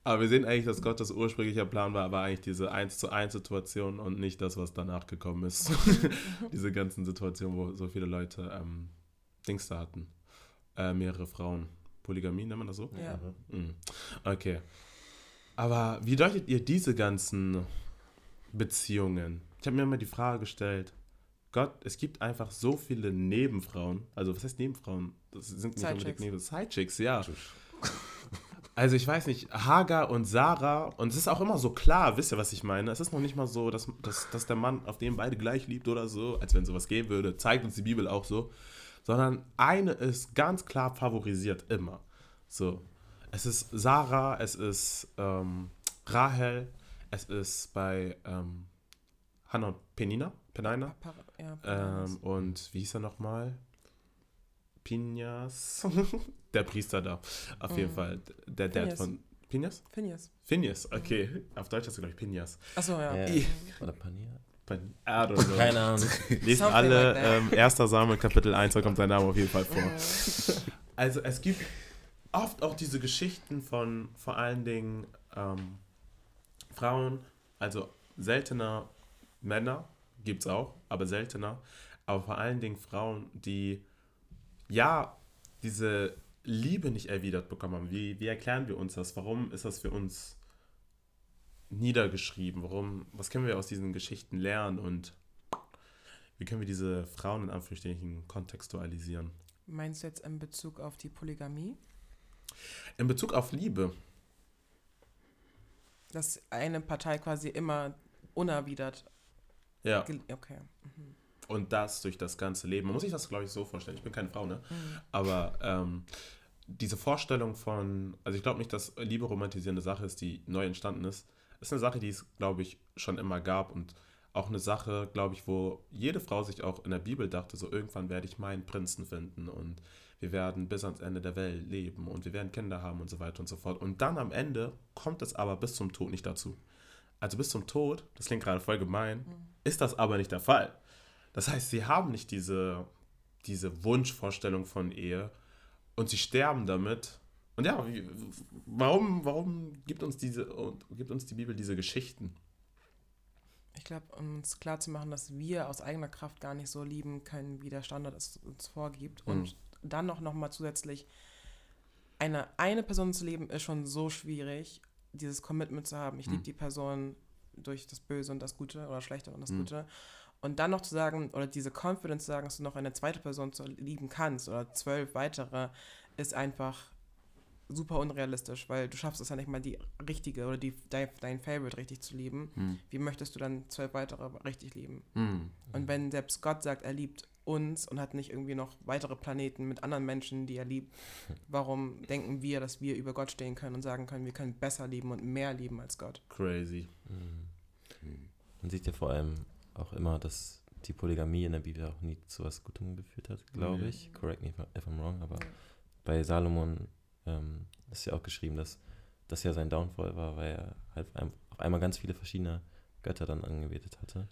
Aber wir sehen eigentlich, dass Gottes ursprünglicher Plan war, aber eigentlich diese 1 zu 1 Situation und nicht das, was danach gekommen ist. diese ganzen Situationen, wo so viele Leute ähm, Dings da hatten. Äh, mehrere Frauen. Polygamie, nennt man das so? Ja. Mhm. Okay. Aber wie deutet ihr diese ganzen Beziehungen? Ich habe mir immer die Frage gestellt, Gott, es gibt einfach so viele Nebenfrauen. Also was heißt Nebenfrauen? Das sind nicht unbedingt Sidechicks. Neben Sidechicks, ja. Also ich weiß nicht, Hagar und Sarah, und es ist auch immer so klar, wisst ihr, was ich meine? Es ist noch nicht mal so, dass, dass, dass der Mann auf den beide gleich liebt oder so, als wenn sowas geben würde, zeigt uns die Bibel auch so, sondern eine ist ganz klar favorisiert, immer. So, es ist Sarah, es ist ähm, Rahel, es ist bei ähm, Hannah und Penina, Penina, ja, ähm, und wie hieß er nochmal? Pinas. der Priester da. Auf jeden Mhm. Fall. Der Dad Phineas. von. Pinas? Phineas. Phineas, okay. Auf Deutsch hast du, glaube ich, Pinas. Achso, ja. Ja. Ich- Oder Panier? Pan- I don't know. Keine Ahnung. Lest alle like ähm, 1. Samuel Kapitel 1, da kommt sein Name auf jeden Fall vor. Also es gibt oft auch diese Geschichten von vor allen Dingen ähm, Frauen, also seltener Männer gibt es auch, aber seltener, aber vor allen Dingen Frauen, die ja diese Liebe nicht erwidert bekommen haben. Wie, wie erklären wir uns das? Warum ist das für uns niedergeschrieben? Warum, was können wir aus diesen Geschichten lernen und wie können wir diese Frauen in Anführungsstrichen kontextualisieren? Meinst du jetzt in Bezug auf die Polygamie? In Bezug auf Liebe, Dass eine Partei quasi immer unerwidert. ja, Okay. Mhm. Und das durch das ganze Leben. Man muss sich das, glaube ich, so vorstellen. Ich bin keine Frau, ne? Mhm. Aber ähm, diese Vorstellung von, also ich glaube nicht, dass Liebe romantisierende Sache ist, die neu entstanden ist. Ist eine Sache, die es, glaube ich, schon immer gab und auch eine Sache, glaube ich, wo jede Frau sich auch in der Bibel dachte, so irgendwann werde ich meinen Prinzen finden und wir werden bis ans Ende der Welt leben und wir werden Kinder haben und so weiter und so fort. Und dann am Ende kommt es aber bis zum Tod nicht dazu. Also bis zum Tod, das klingt gerade voll gemein, ist das aber nicht der Fall. Das heißt, sie haben nicht diese, diese Wunschvorstellung von Ehe und sie sterben damit. Und ja, warum, warum gibt uns diese gibt uns die Bibel diese Geschichten? Ich glaube, um uns klar zu machen, dass wir aus eigener Kraft gar nicht so lieben können, wie der Standard es uns vorgibt. Mhm. Und dann noch, noch mal zusätzlich, eine, eine Person zu leben, ist schon so schwierig, dieses Commitment zu haben. Ich Mhm. liebe die Person durch das Böse und das Gute oder Schlechte und das Mhm. Gute. Und dann noch zu sagen, oder diese Confidence zu sagen, dass du noch eine zweite Person zu lieben kannst oder zwölf weitere, ist einfach super unrealistisch, weil du schaffst es ja nicht mal die richtige oder die, dein, dein Favorite richtig zu lieben. Hm. Wie möchtest du dann zwölf weitere richtig lieben? Hm. Und wenn selbst Gott sagt, er liebt uns und hat nicht irgendwie noch weitere Planeten mit anderen Menschen, die er liebt, warum denken wir, dass wir über Gott stehen können und sagen können, wir können besser lieben und mehr lieben als Gott? Crazy. Mhm. Man sieht ja vor allem auch immer, dass die Polygamie in der Bibel auch nie zu was Gutem geführt hat, glaube Nee. ich. Correct me if I'm wrong, aber bei Salomon ähm, ist ja auch geschrieben, dass das ja sein Downfall war, weil er halt auf ein- auf einmal ganz viele verschiedene Götter dann angebetet hatte.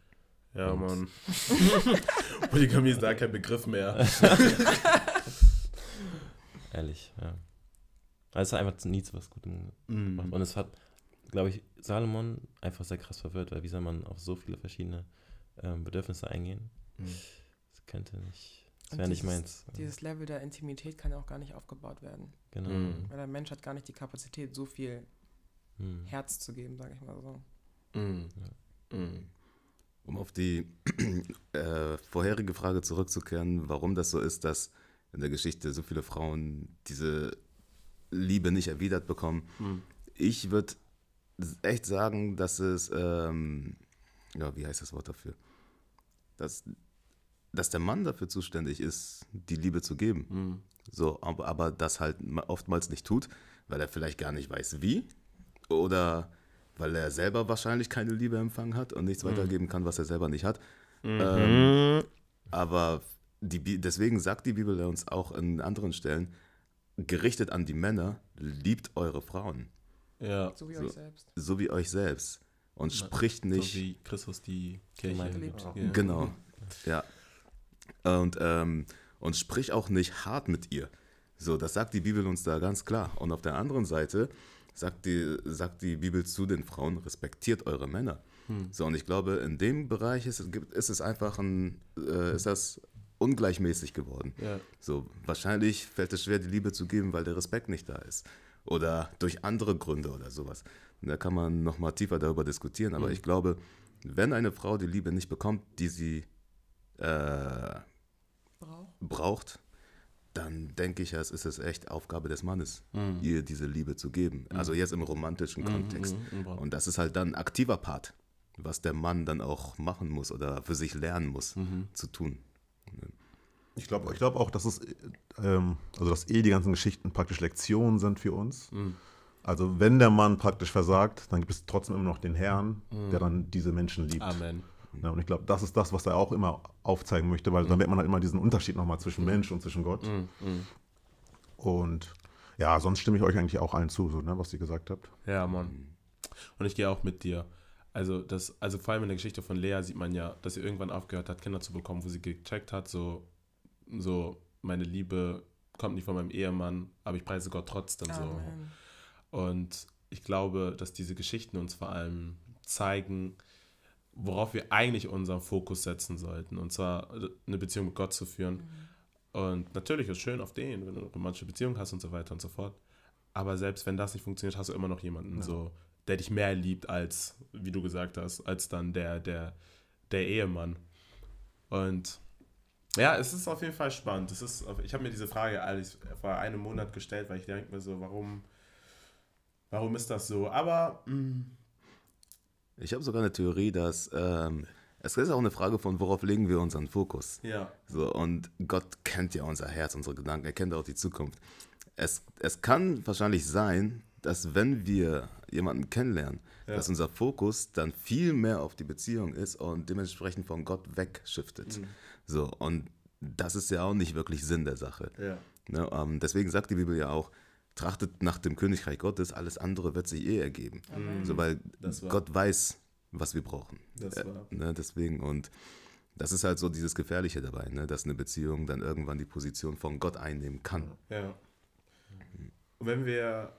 Ja, Und- Mann. Polygamie ist da kein Begriff mehr. Ehrlich, ja. Also es hat einfach nie zu was Gutem gemacht. Mhm. Und es hat, glaube ich, Salomon einfach sehr krass verwirrt, weil wie soll man auf so viele verschiedene ähm, Bedürfnisse eingehen? Mhm. Das könnte nicht, das wäre nicht dieses- meins. Dieses Level der Intimität kann ja auch gar nicht aufgebaut werden. Genau. Mhm. Weil der Mensch hat gar nicht die Kapazität, so viel Mhm. Herz zu geben, sage ich mal so. Mhm. Mhm. Um auf die äh, vorherige Frage zurückzukehren, warum das so ist, dass in der Geschichte so viele Frauen diese Liebe nicht erwidert bekommen. Mhm. Ich würde echt sagen, dass es, ähm, ja, wie heißt das Wort dafür? Dass, dass der Mann dafür zuständig ist, die Liebe zu geben. Mhm. So, aber, aber das halt ma- oftmals nicht tut, weil er vielleicht gar nicht weiß, wie. Oder weil er selber wahrscheinlich keine Liebe empfangen hat und nichts weitergeben kann, was er selber nicht hat. Ähm, Aber die, deswegen sagt die Bibel uns auch in anderen Stellen, gerichtet an die Männer, liebt eure Frauen, Ja, So wie So. euch selbst. so wie euch selbst. Und spricht so nicht. wie Christus die Kirche liebt. Ja. Genau. Ja. Und, ähm, und sprich auch nicht hart mit ihr. So, das sagt die Bibel uns da ganz klar. Und auf der anderen Seite sagt die, sagt die Bibel zu den Frauen, respektiert eure Männer. So, und ich glaube, in dem Bereich ist, ist es einfach ein, äh, ist das ungleichmäßig geworden. Ja. So, wahrscheinlich fällt es schwer, die Liebe zu geben, weil der Respekt nicht da ist. Oder durch andere Gründe oder sowas. Und da kann man nochmal tiefer darüber diskutieren. Aber ich glaube, wenn eine Frau die Liebe nicht bekommt, die sie äh, Brauch. braucht, dann denke ich, es ist es echt Aufgabe des Mannes, ihr diese Liebe zu geben. Also jetzt im romantischen Kontext. mhm, Und das ist halt dann ein aktiver Part, was der Mann dann auch machen muss oder für sich lernen muss zu tun. Ich glaube ich glaub auch, dass es, ähm, also dass eh die ganzen Geschichten praktisch Lektionen sind für uns. Mhm. Also wenn der Mann praktisch versagt, dann gibt es trotzdem immer noch den Herrn, der dann diese Menschen liebt. Amen. Ja, und ich glaube, das ist das, was er auch immer aufzeigen möchte, weil dann wird man halt immer diesen Unterschied nochmal zwischen Mensch und zwischen Gott. Und ja, sonst stimme ich euch eigentlich auch allen zu, so, ne, was ihr gesagt habt. Ja, Mann. Und ich gehe auch mit dir. Also, das, also vor allem in der Geschichte von Lea sieht man ja, dass sie irgendwann aufgehört hat, Kinder zu bekommen, wo sie gecheckt hat, so, so meine Liebe kommt nicht von meinem Ehemann, aber ich preise Gott trotzdem so. Amen. Und ich glaube, dass diese Geschichten uns vor allem zeigen, worauf wir eigentlich unseren Fokus setzen sollten. Und zwar eine Beziehung mit Gott zu führen. Und natürlich ist es schön auf den, wenn du eine romantische Beziehung hast und so weiter und so fort. Aber selbst wenn das nicht funktioniert, hast du immer noch jemanden, so, der dich mehr liebt als, wie du gesagt hast, als dann der, der, der Ehemann. Und ja, es ist auf jeden Fall spannend. Es ist, ich habe mir diese Frage alles vor einem Monat gestellt, weil ich denke mir so, warum, warum ist das so? Aber mh, Ich habe sogar eine Theorie, dass ähm, es ist auch eine Frage von, worauf legen wir unseren Fokus. ja, So, und Gott kennt ja unser Herz, unsere Gedanken, er kennt auch die Zukunft. Es, es kann wahrscheinlich sein, dass wenn wir jemanden kennenlernen, Ja. dass unser Fokus dann viel mehr auf die Beziehung ist und dementsprechend von Gott wegschiftet. So, und das ist ja auch nicht wirklich Sinn der Sache. ja. Ne, ähm, deswegen sagt die Bibel ja auch, trachtet nach dem Königreich Gottes, alles andere wird sich eh ergeben. So, weil Gott weiß, was wir brauchen. Das Äh, ne, deswegen, und das ist halt so dieses Gefährliche dabei, ne, dass eine Beziehung dann irgendwann die Position von Gott einnehmen kann. Ja. Und wenn wir,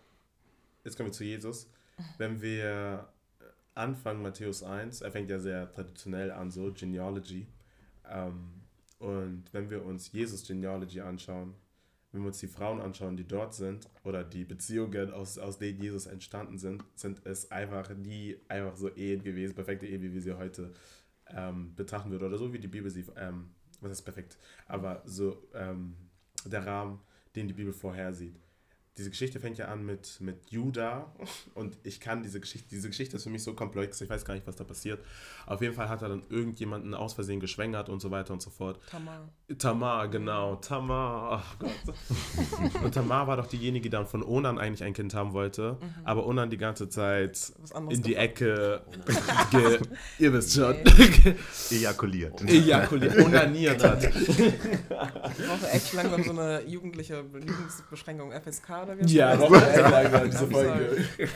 jetzt kommen wir zu Jesus, wenn wir anfangen, Matthäus 1, er fängt ja sehr traditionell an, so Genealogy. Ähm, und wenn wir uns Jesus Genealogy anschauen, wenn wir uns die Frauen anschauen, die dort sind, oder die Beziehungen, aus, aus denen Jesus entstanden sind, sind es einfach nie einfach so Ehen gewesen, perfekte Ehen, wie wir sie heute ähm, betrachten würden. Oder so wie die Bibel sie, ähm, was ist perfekt, aber so ähm, der Rahmen, den die Bibel vorhersieht. Diese Geschichte fängt ja an mit, mit Judah und ich kann diese Geschichte, diese Geschichte ist für mich so komplex, ich weiß gar nicht, was da passiert. Auf jeden Fall hat er dann irgendjemanden aus Versehen geschwängert und so weiter und so fort. Tamar. Tamar, genau, Tamar, ach Gott. Und Tamar war doch diejenige, die dann von Onan eigentlich ein Kind haben wollte, aber Onan die ganze Zeit in die gemacht. Ecke, ge, ihr wisst schon, Ejakuliert. ejakuliert, onaniert hat. Ich brauche echt langsam so eine jugendliche Jugendbeschränkung FSK oder wie? Ja, langsam diese Folge.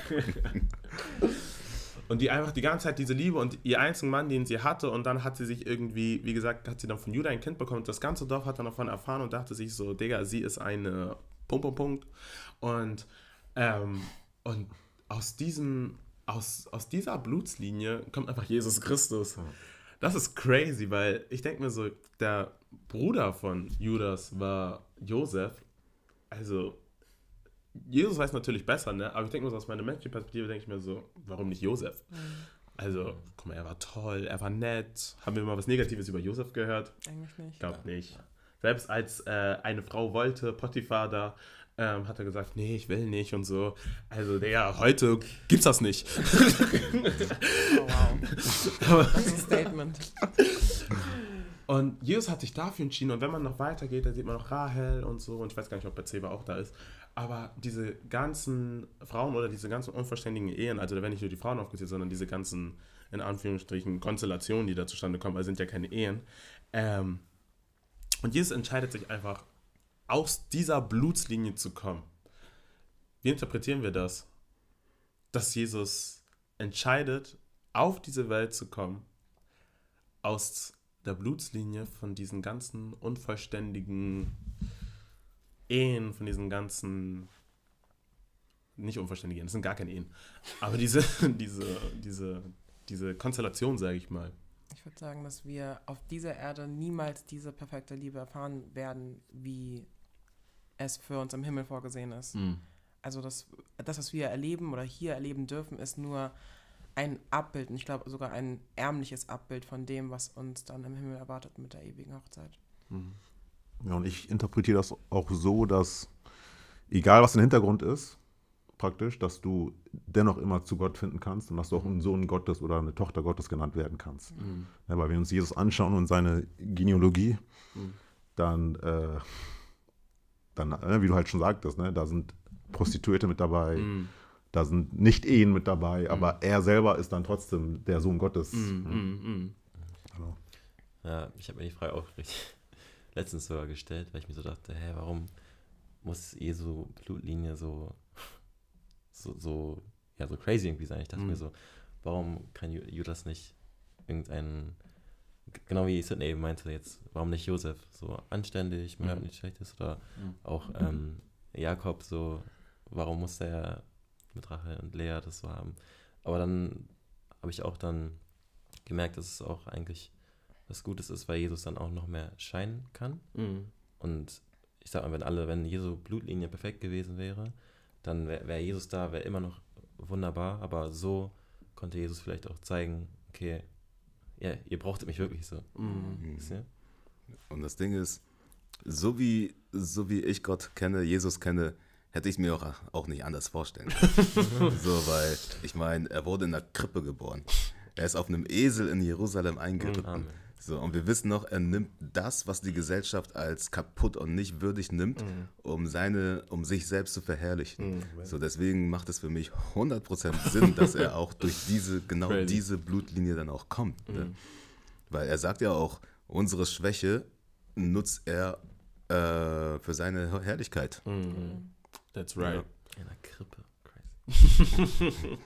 Und die einfach die ganze Zeit diese Liebe und ihr einzigen Mann, den sie hatte, und dann hat sie sich irgendwie, wie gesagt, hat sie dann von Judah ein Kind bekommen. Und das ganze Dorf hat dann davon erfahren und dachte sich so, Digga, sie ist eine Punkt, Punkt, Punkt. Und, ähm, und aus diesem, aus, aus dieser Blutslinie kommt einfach Jesus Christus. Das ist crazy, weil ich denke mir so, der Bruder von Judas war Josef. Also, Jesus weiß natürlich besser, ne? Aber ich denke mir so, aus meiner menschlichen Perspektive denke ich mir so, warum nicht Josef? Also, guck mal, er war toll, er war nett. Haben wir mal was Negatives über Josef gehört? Eigentlich nicht. Ich glaube nicht. Selbst als äh, eine Frau wollte, Potiphar da, ähm, hat er gesagt, nee, ich will nicht und so. Also, der, heute gibt's das nicht. Oh, wow. Das ist ein Statement. Und Jesus hat sich dafür entschieden. Und wenn man noch weitergeht, dann sieht man noch Rahel und so. Und ich weiß gar nicht, ob Bathseba auch da ist. Aber diese ganzen Frauen oder diese ganzen unvollständigen Ehen, also da werden nicht nur die Frauen aufgezählt, sondern diese ganzen, in Anführungsstrichen, Konstellationen, die da zustande kommen, also sind ja keine Ehen, ähm, Und Jesus entscheidet sich einfach, aus dieser Blutslinie zu kommen. Wie interpretieren wir das? Dass Jesus entscheidet, auf diese Welt zu kommen, aus der Blutslinie von diesen ganzen unvollständigen Ehen, von diesen ganzen, nicht unvollständigen Ehen, das sind gar keine Ehen, aber diese, diese, diese, diese Konstellation, sage ich mal. Ich würde sagen, dass wir auf dieser Erde niemals diese perfekte Liebe erfahren werden, wie es für uns im Himmel vorgesehen ist. Mhm. Also das, das, was wir erleben oder hier erleben dürfen, ist nur ein Abbild und ich glaube sogar ein ärmliches Abbild von dem, was uns dann im Himmel erwartet mit der ewigen Hochzeit. Ja, und ich interpretiere das auch so, dass egal was der Hintergrund ist, praktisch, dass du dennoch immer zu Gott finden kannst und dass du auch ein Sohn Gottes oder eine Tochter Gottes genannt werden kannst. Ja, weil wenn wir uns Jesus anschauen und seine Genealogie, dann, äh, dann äh, wie du halt schon sagtest, ne, da sind Prostituierte mit dabei, Mhm. Da sind Nicht-Ehen mit dabei, aber er selber ist dann trotzdem der Sohn Gottes. Mhm. Mhm. Genau. Ja, ich habe mir die Frage auch richtig letztens sogar gestellt, weil ich mir so dachte, hä, warum muss Jesu Blutlinie so, so, so, ja, so crazy irgendwie sein? Ich dachte Mhm. mir so, warum kann Ju- Judas nicht irgendeinen, genau wie Sidney eben meinte jetzt, warum nicht Josef so anständig, man hört Mhm. nichts Schlechtes oder Mhm. auch ähm, Jakob so, warum muss der mit Rachel und Lea das so haben? Aber dann habe ich auch dann gemerkt, dass es auch eigentlich was Gutes ist, weil Jesus dann auch noch mehr scheinen kann. Mhm. Und ich sag mal, wenn alle, wenn Jesu Blutlinie perfekt gewesen wäre, dann wäre wär Jesus da, wäre immer noch wunderbar, aber so konnte Jesus vielleicht auch zeigen, okay, ja, ihr brauchtet mich wirklich so. Mhm. Und das Ding ist, so wie, so wie ich Gott kenne, Jesus kenne, hätte ich mir auch, auch nicht anders vorstellen können. so, weil, ich meine, er wurde in einer Krippe geboren. Er ist auf einem Esel in Jerusalem eingeritten. So, und wir wissen noch, er nimmt das, was die Gesellschaft als kaputt und nicht würdig nimmt, um, seine, um sich selbst zu verherrlichen. So, deswegen macht es für mich 100% Sinn, dass er auch durch diese, genau Crazy. diese Blutlinie dann auch kommt. Ne? Weil er sagt ja auch, unsere Schwäche nutzt er äh, für seine Herrlichkeit. Mhm. That's right. In einer Krippe. Crazy.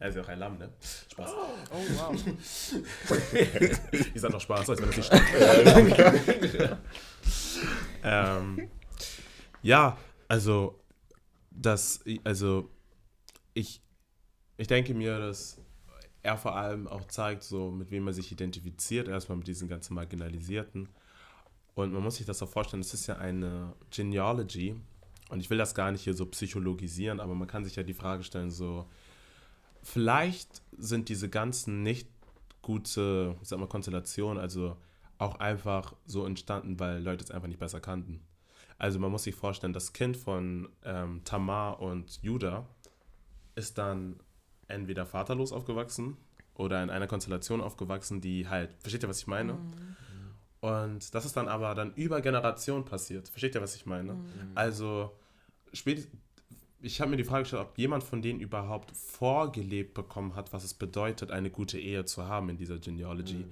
Er ist ja auch ein Lamm, ne? Spaß. Oh, wow. Ich sag doch Spaß, als wenn das nicht stimmt. ähm, ja, also, das, also, ich, ich denke mir, dass er vor allem auch zeigt, so mit wem er sich identifiziert, erstmal mit diesen ganzen Marginalisierten. Und man muss sich das so vorstellen, es ist ja eine Genealogy. Und ich will das gar nicht hier so psychologisieren, aber man kann sich ja die Frage stellen, so, vielleicht sind diese ganzen nicht gute, ich sag mal, Konstellationen, also auch einfach so entstanden, weil Leute es einfach nicht besser kannten. Also man muss sich vorstellen, das Kind von ähm, Tamar und Judah ist dann entweder vaterlos aufgewachsen oder in einer Konstellation aufgewachsen, die halt, versteht ihr, was ich meine? Und das ist dann aber dann über Generationen passiert. Versteht ihr, was ich meine? Also, spät, ich habe mir die Frage gestellt, ob jemand von denen überhaupt vorgelebt bekommen hat, was es bedeutet, eine gute Ehe zu haben in dieser Genealogy.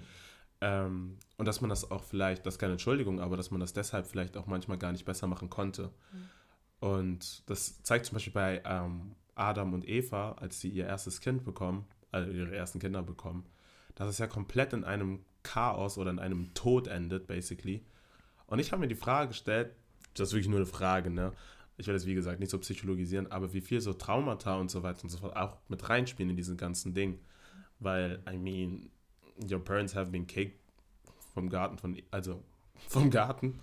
Ähm, und dass man das auch vielleicht, das ist keine Entschuldigung, aber dass man das deshalb vielleicht auch manchmal gar nicht besser machen konnte. Und das zeigt zum Beispiel bei ähm, Adam und Eva, als sie ihr erstes Kind bekommen, also ihre ersten Kinder bekommen, dass es ja komplett in einem Chaos oder in einem Tod endet, basically. Und ich habe mir die Frage gestellt, das ist wirklich nur eine Frage, ne? Ich will das, wie gesagt, nicht so psychologisieren, aber wie viel so Traumata und so weiter und so fort auch mit reinspielen in diesen ganzen Ding. Weil, I mean, your parents have been kicked vom Garten, von, also vom Garten.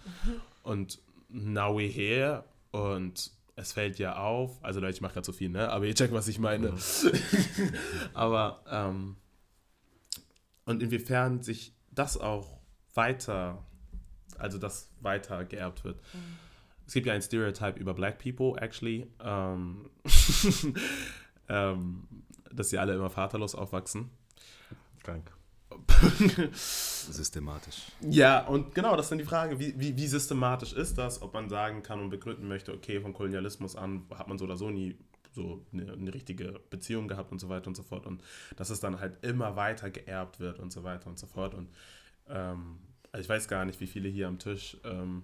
Und now we're here und es fällt ja auf, also Leute, ich mache gerade so viel, ne? Aber ihr checkt, was ich meine. aber, ähm, und inwiefern sich das auch weiter, also das weiter geerbt wird. Es gibt ja ein Stereotype über Black People, actually, ähm, ähm, dass sie alle immer vaterlos aufwachsen. Krank. Systematisch. Ja, und genau, das ist dann die Frage, wie, wie, wie systematisch ist das, ob man sagen kann und begründen möchte, okay, vom Kolonialismus an hat man so oder so nie so eine, eine richtige Beziehung gehabt und so weiter und so fort und dass es dann halt immer weiter geerbt wird und so weiter und so fort und ähm, Also ich weiß gar nicht, wie viele hier am Tisch, ähm,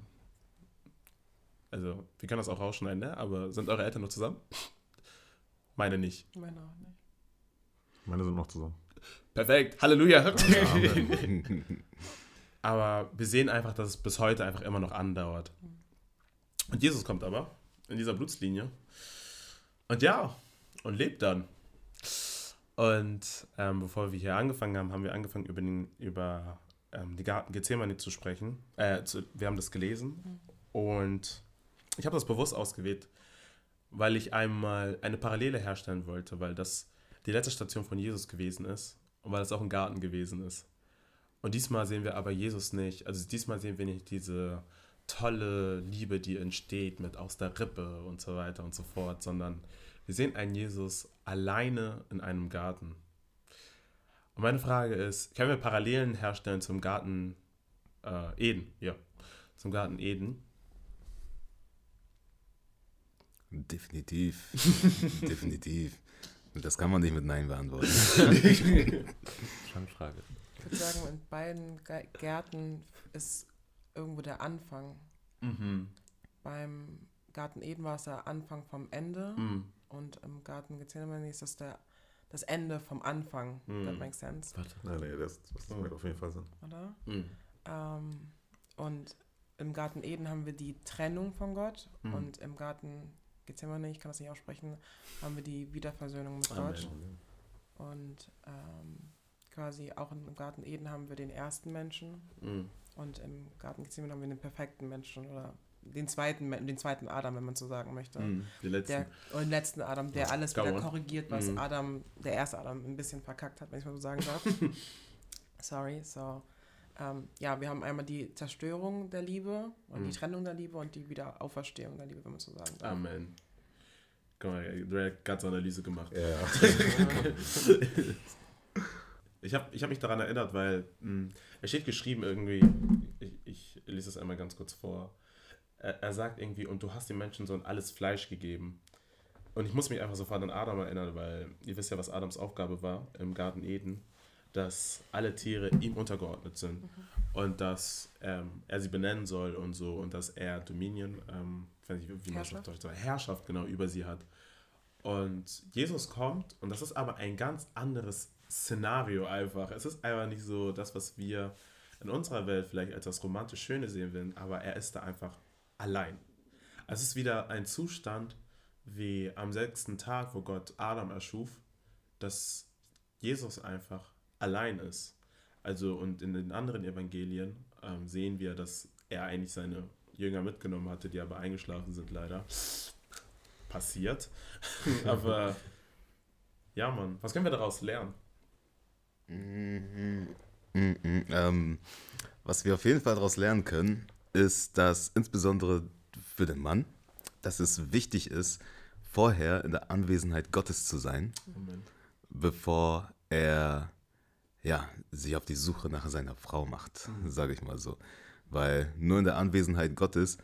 also wir können das auch rausschneiden, ne? aber sind eure Eltern noch zusammen? Meine nicht. Meine auch nicht. Meine sind noch zusammen. Perfekt, Halleluja. Aber wir sehen einfach, dass es bis heute einfach immer noch andauert. Und Jesus kommt aber in dieser Blutslinie und ja, und lebt dann. Und ähm, bevor wir hier angefangen haben, haben wir angefangen über, den, über ähm, die Garten Gethsemane zu sprechen. Äh, zu, wir haben das gelesen und ich habe das bewusst ausgewählt, weil ich einmal eine Parallele herstellen wollte, weil das die letzte Station von Jesus gewesen ist und weil es auch ein Garten gewesen ist. Und diesmal sehen wir aber Jesus nicht, also diesmal sehen wir nicht diese tolle Liebe, die entsteht mit aus der Rippe und so weiter und so fort, sondern wir sehen einen Jesus alleine in einem Garten. Und meine Frage ist, können wir Parallelen herstellen zum Garten äh, Eden? Ja, zum Garten Eden. Definitiv. Definitiv. Das kann man nicht mit Nein beantworten. Schon Frage. Ich würde sagen, in beiden Gärten ist irgendwo der Anfang. Mhm. Beim Garten Eden war es der Anfang vom Ende Mhm. Und im Garten Gethsemane ist das der, das Ende vom Anfang. Mhm. That makes sense, Warte. Nee, nee, das, das macht auf jeden Fall Sinn. oder? Mhm. Ähm, und im Garten Eden haben wir die Trennung von Gott Mhm. und im Garten Gethsemane, ich kann das nicht aussprechen, haben wir die Wiederversöhnung mit Amen. Gott. Und ähm, quasi auch im Garten Eden haben wir den ersten Menschen und im Garten Gethsemane haben wir den perfekten Menschen oder den zweiten, den zweiten Adam, wenn man so sagen möchte. Mhm. Die letzten. Der den letzten Adam, der alles Go wieder korrigiert, was Mhm. Adam, der erste Adam, ein bisschen verkackt hat, wenn ich mal so sagen darf. Sorry, so. Ähm, ja, wir haben einmal die Zerstörung der Liebe und Mhm. die Trennung der Liebe und die Wiederauferstehung der Liebe, wenn man so sagen darf. Amen. Guck mal, du hast ganz Analyse gemacht. Ja. Ich habe ich hab mich daran erinnert, weil mh, es steht geschrieben irgendwie, ich, ich lese es einmal ganz kurz vor. Er, er sagt irgendwie, und du hast den Menschen so ein alles Fleisch gegeben. Und ich muss mich einfach sofort an Adam erinnern, weil ihr wisst ja, was Adams Aufgabe war im Garten Eden, dass alle Tiere ihm untergeordnet sind und dass ähm, er sie benennen soll und so und dass er Dominion, ähm, ich weiß nicht, wie man Herrschaft. Deutsch sagt, Herrschaft genau über sie hat. Und Jesus kommt und das ist aber ein ganz anderes Szenario einfach. Es ist einfach nicht so das, was wir in unserer Welt vielleicht als das romantisch Schöne sehen würden, aber er ist da einfach allein. Es ist wieder ein Zustand wie am sechsten Tag, wo Gott Adam erschuf, dass Jesus einfach allein ist. Also und in den anderen Evangelien ähm, sehen wir, dass er eigentlich seine Jünger mitgenommen hatte, die aber eingeschlafen sind leider. Passiert. aber ja, Mann, was können wir daraus lernen? Mhm. Mhm. Ähm, was wir auf jeden Fall daraus lernen können, ist, dass insbesondere für den Mann, dass es wichtig ist, vorher in der Anwesenheit Gottes zu sein, Moment. bevor er ja, sich auf die Suche nach seiner Frau macht, sage ich mal so. Weil nur in der Anwesenheit Gottes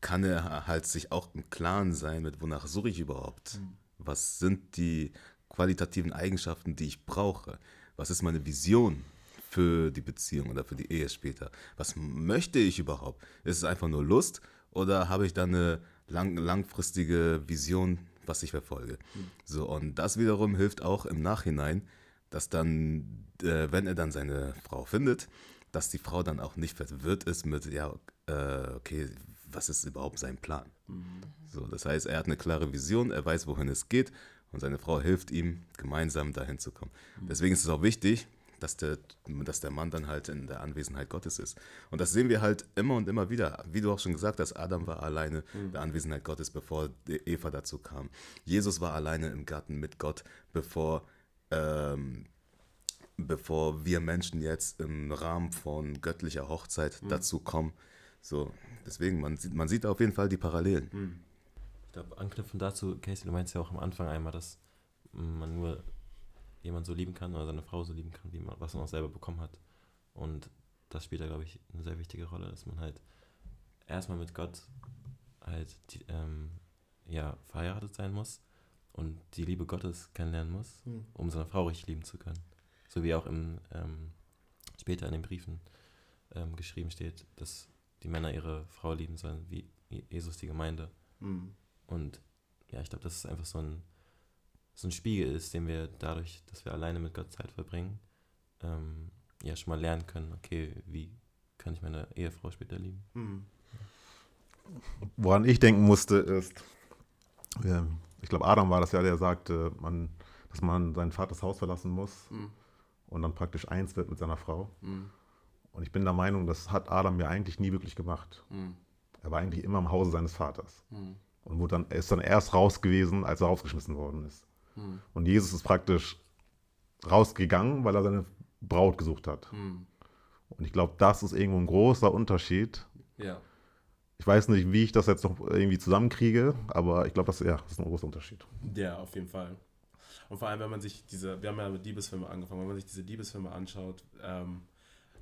kann er halt sich auch im Klaren sein, mit wonach suche ich überhaupt. Was sind die qualitativen Eigenschaften, die ich brauche? Was ist meine Vision für die Beziehung oder für die Ehe später? Was möchte ich überhaupt? Ist es einfach nur Lust oder habe ich da eine lang, langfristige Vision, was ich verfolge? So, und das wiederum hilft auch im Nachhinein, dass dann, äh, wenn er dann seine Frau findet, dass die Frau dann auch nicht verwirrt ist mit, ja, äh, okay, was ist überhaupt sein Plan? So, das heißt, er hat eine klare Vision, er weiß, wohin es geht und seine Frau hilft ihm, gemeinsam dahin zu kommen. Deswegen ist es auch wichtig, dass der, dass der Mann dann halt in der Anwesenheit Gottes ist. Und das sehen wir halt immer und immer wieder. Wie du auch schon gesagt hast, Adam war alleine in der Anwesenheit Gottes, bevor Eva dazu kam. Jesus war alleine im Garten mit Gott, bevor, ähm, bevor wir Menschen jetzt im Rahmen von göttlicher Hochzeit dazu kommen. So, deswegen, man sieht, man sieht auf jeden Fall die Parallelen. Ich glaube, anknüpfend dazu, Casey, du meinst ja auch am Anfang einmal, dass man nur jemand so lieben kann oder seine Frau so lieben kann, wie man, was man auch selber bekommen hat. Und das spielt da, glaube ich, eine sehr wichtige Rolle, dass man halt erstmal mit Gott halt die, ähm, ja, verheiratet sein muss und die Liebe Gottes kennenlernen muss, Hm. um seine Frau richtig lieben zu können. So wie auch im, ähm, später in den Briefen ähm, geschrieben steht, dass die Männer ihre Frau lieben sollen, wie Jesus die Gemeinde. Mhm. Und ja, ich glaube, dass es einfach so ein, so ein Spiegel ist, den wir dadurch, dass wir alleine mit Gott Zeit verbringen, ähm, ja schon mal lernen können, okay, wie kann ich meine Ehefrau später lieben. Mhm. Woran ich denken musste, ist, äh, ich glaube, Adam war das ja, der sagte, man, dass man sein Vaters Haus verlassen muss Mhm. und dann praktisch eins wird mit seiner Frau. Mhm. Und ich bin der Meinung, das hat Adam ja eigentlich nie wirklich gemacht. Mhm. Er war eigentlich immer im Hause seines Vaters. Mhm. Und wurde dann, er ist dann erst raus gewesen, als er rausgeschmissen worden ist. Mhm. Und Jesus ist praktisch rausgegangen, weil er seine Braut gesucht hat. Mhm. Und ich glaube, das ist irgendwo ein großer Unterschied. Ja. Ich weiß nicht, wie ich das jetzt noch irgendwie zusammenkriege, aber ich glaube, das, ja, das ist ein großer Unterschied. Ja, auf jeden Fall. Und vor allem, wenn man sich diese, wir haben ja mit Liebesfilme angefangen, wenn man sich diese Liebesfilme anschaut, ähm,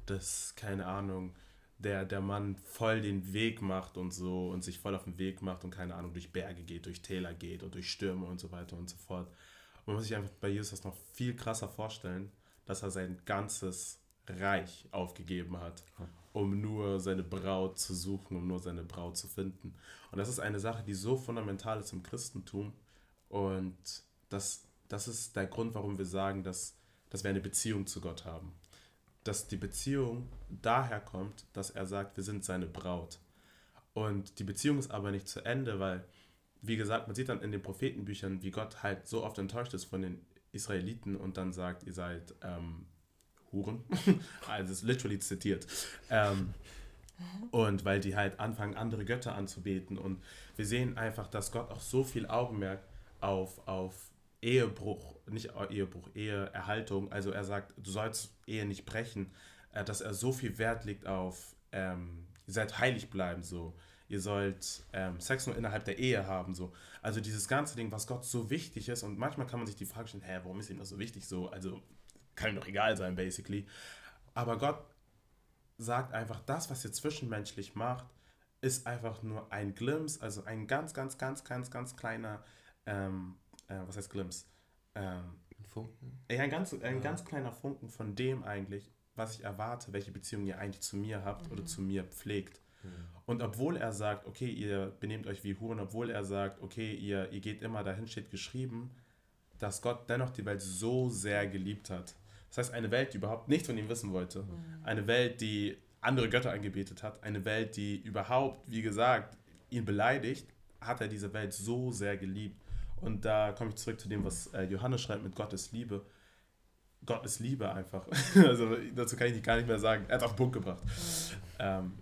dass, keine Ahnung, der, der Mann voll den Weg macht und so und sich voll auf den Weg macht und keine Ahnung, durch Berge geht, durch Täler geht und durch Stürme und so weiter und so fort. Und man muss sich einfach bei Jesus das noch viel krasser vorstellen, dass er sein ganzes Reich aufgegeben hat, um nur seine Braut zu suchen, um nur seine Braut zu finden. Und das ist eine Sache, die so fundamental ist im Christentum. Und das, das ist der Grund, warum wir sagen, dass, dass wir eine Beziehung zu Gott haben. Dass die Beziehung daher kommt, dass er sagt, wir sind seine Braut. Und die Beziehung ist aber nicht zu Ende, weil, wie gesagt, man sieht dann in den Prophetenbüchern, wie Gott halt so oft enttäuscht ist von den Israeliten und dann sagt, ihr seid ähm, Huren. also es ist literally zitiert. Ähm, und weil die halt anfangen, andere Götter anzubeten. Und wir sehen einfach, dass Gott auch so viel Augenmerk auf, auf Ehebruch, nicht Ehebruch, Eheerhaltung, also er sagt, du sollst Ehe nicht brechen, äh, dass er so viel Wert legt auf, ähm, ihr seid heilig bleiben, so. Ihr sollt ähm, Sex nur innerhalb der Ehe haben, so. Also dieses ganze Ding, was Gott so wichtig ist. Und manchmal kann man sich die Frage stellen, hä, warum ist ihm das so wichtig, so? Also kann ihm doch egal sein, basically. Aber Gott sagt einfach, das, was ihr zwischenmenschlich macht, ist einfach nur ein Glimpse, also ein ganz, ganz, ganz, ganz, ganz kleiner, ähm, äh, was heißt Glimpse? Ähm, Funken? ja, ein ganz, ein ganz kleiner Funken von dem eigentlich, was ich erwarte, welche Beziehung ihr eigentlich zu mir habt oder zu mir pflegt. Und obwohl er sagt, okay, ihr benehmt euch wie Huren, obwohl er sagt, okay, ihr, ihr geht immer dahin, steht geschrieben, dass Gott dennoch die Welt so sehr geliebt hat. Das heißt, eine Welt, die überhaupt nichts von ihm wissen wollte. Eine Welt, die andere Götter angebetet hat. Eine Welt, die überhaupt, wie gesagt, ihn beleidigt, hat er diese Welt so sehr geliebt. Und da komme ich zurück zu dem, was äh, Johannes schreibt mit Gottes Liebe. Gott ist Liebe einfach. also dazu kann ich gar nicht mehr sagen. Er hat auf den Punkt gebracht. Ähm,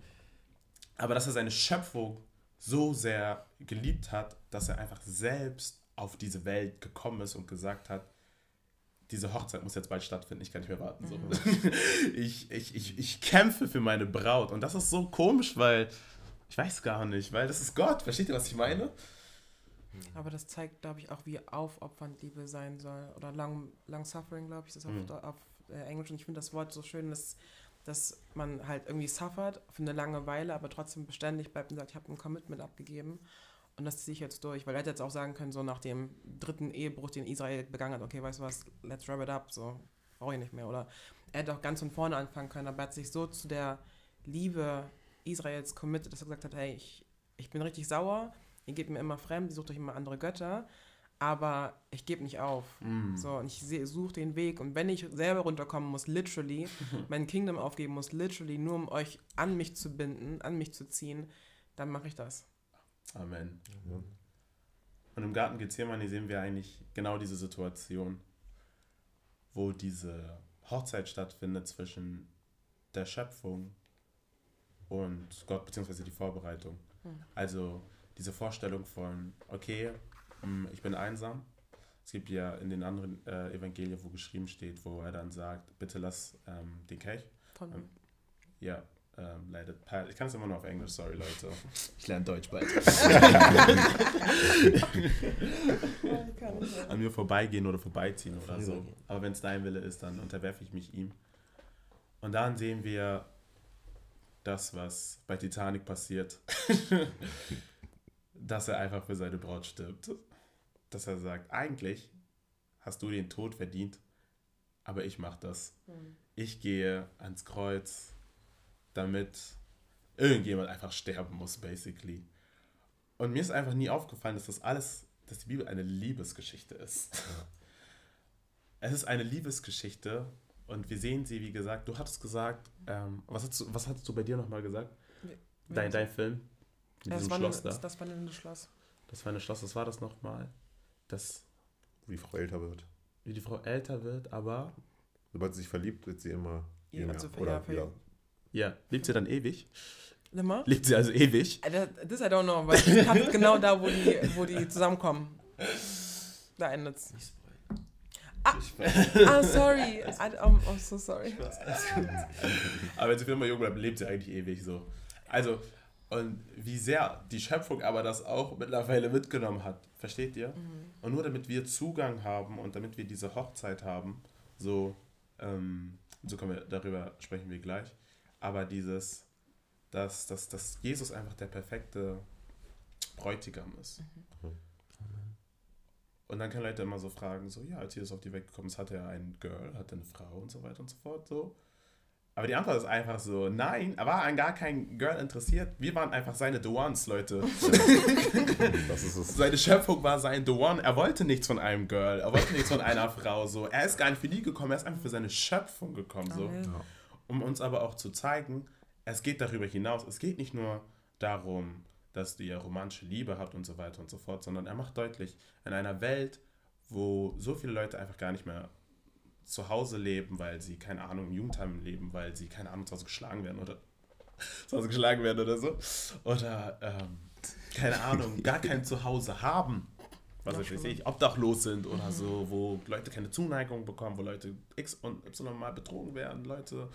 aber dass er seine Schöpfung so sehr geliebt hat, dass er einfach selbst auf diese Welt gekommen ist und gesagt hat, diese Hochzeit muss jetzt bald stattfinden, ich kann nicht mehr warten. So. Ich, ich, ich, ich kämpfe für meine Braut. Und das ist so komisch, weil ich weiß gar nicht, weil das ist Gott. Versteht ihr, was ich meine? Aber das zeigt, glaube ich, auch, wie aufopfernd Liebe sein soll. Oder long, long suffering, glaube ich, ist das Mhm. auf, auf äh, Englisch. Und ich finde das Wort so schön, dass, dass man halt irgendwie suffert für eine lange Weile, aber trotzdem beständig bleibt und sagt, ich habe ein Commitment abgegeben. Und das ziehe ich jetzt durch. Weil er hätte jetzt auch sagen können, so nach dem dritten Ehebruch, den Israel begangen hat, okay, weißt du was, let's wrap it up, so brauche ich nicht mehr. Oder er hätte auch ganz von vorne anfangen können, aber er hat sich so zu der Liebe Israels committed, dass er gesagt hat, hey, ich, ich bin richtig sauer, ihr gebt mir immer fremd, ihr sucht euch immer andere Götter, aber ich gebe nicht auf. So, und ich suche den Weg. Und wenn ich selber runterkommen muss, literally, mein Kingdom aufgeben muss, literally, nur um euch an mich zu binden, an mich zu ziehen, dann mache ich das. Amen. Und im Garten Gethsemane sehen wir eigentlich genau diese Situation, wo diese Hochzeit stattfindet zwischen der Schöpfung und Gott, beziehungsweise die Vorbereitung. Also diese Vorstellung von, okay, hm, ich bin einsam. Es gibt ja in den anderen äh, Evangelien, wo geschrieben steht, wo er dann sagt, bitte lass ähm, den Kelch. Von Ähm, Ja, ähm, leider. Ich kann es immer noch auf Englisch, sorry Leute. Ich lerne Deutsch bald. An mir vorbeigehen oder vorbeiziehen oder so. Aber wenn es dein Wille ist, dann unterwerfe ich mich ihm. Und dann sehen wir das, was bei Titanic passiert. Dass er einfach für seine Braut stirbt. Dass er sagt, eigentlich hast du den Tod verdient, aber ich mache das. Ich gehe ans Kreuz, damit irgendjemand einfach sterben muss, basically. Und mir ist einfach nie aufgefallen, dass das alles, dass die Bibel eine Liebesgeschichte ist. Es ist eine Liebesgeschichte und wir sehen sie, wie gesagt, du hattest gesagt, ähm, was, hast du, was hattest du bei dir nochmal gesagt? Dein, dein Film? Mit das, war Schloss eine, da. das wandelnde Schloss. Das war ein Schloss, was war das nochmal? Das, Wie die Frau älter wird. wie die Frau älter wird, aber Sobald sie sich verliebt, wird sie immer Ja, jünger. also Oder ja, wieder. ja, lebt sie dann ewig? Nimmer? Lebt sie also ewig? Das I don't know, weil ich kann genau da, wo die, wo die zusammenkommen. Da endet's. Ah, sorry. I, I'm, I'm so sorry. Aber wenn sie für immer jung bleibt, lebt sie eigentlich ewig so. Also, und wie sehr die Schöpfung aber das auch mittlerweile mitgenommen hat, versteht ihr? Und nur damit wir Zugang haben und damit wir diese Hochzeit haben, so, ähm, so können wir, darüber sprechen wir gleich, aber dieses, dass, dass, dass Jesus einfach der perfekte Bräutigam ist. Und dann können Leute immer so fragen, so, ja, als Jesus auf die Welt gekommen ist, hatte er ein Girl, hatte eine Frau und so weiter und so fort, so. Aber die Antwort ist einfach so, nein, er war an gar kein Girl interessiert. Wir waren einfach seine The Ones, Leute. Das ist es. Seine Schöpfung war sein The One. Er wollte nichts von einem Girl, er wollte nichts von einer Frau, so. Er ist gar nicht für die gekommen, er ist einfach für seine Schöpfung gekommen, so. Amen. Ja. Um uns aber auch zu zeigen, es geht darüber hinaus. Es geht nicht nur darum, dass ihr romantische Liebe habt und so weiter und so fort, sondern er macht deutlich, in einer Welt, wo so viele Leute einfach gar nicht mehr zu Hause leben, weil sie, keine Ahnung, im Jugendheim leben, weil sie, keine Ahnung, zu Hause geschlagen werden oder zu Hause geschlagen werden oder so. Oder, ähm, keine Ahnung, gar kein Zuhause haben. Was ich weiß nicht, obdachlos sind oder so, wo Leute keine Zuneigung bekommen, wo Leute X und Y mal betrogen werden, Leute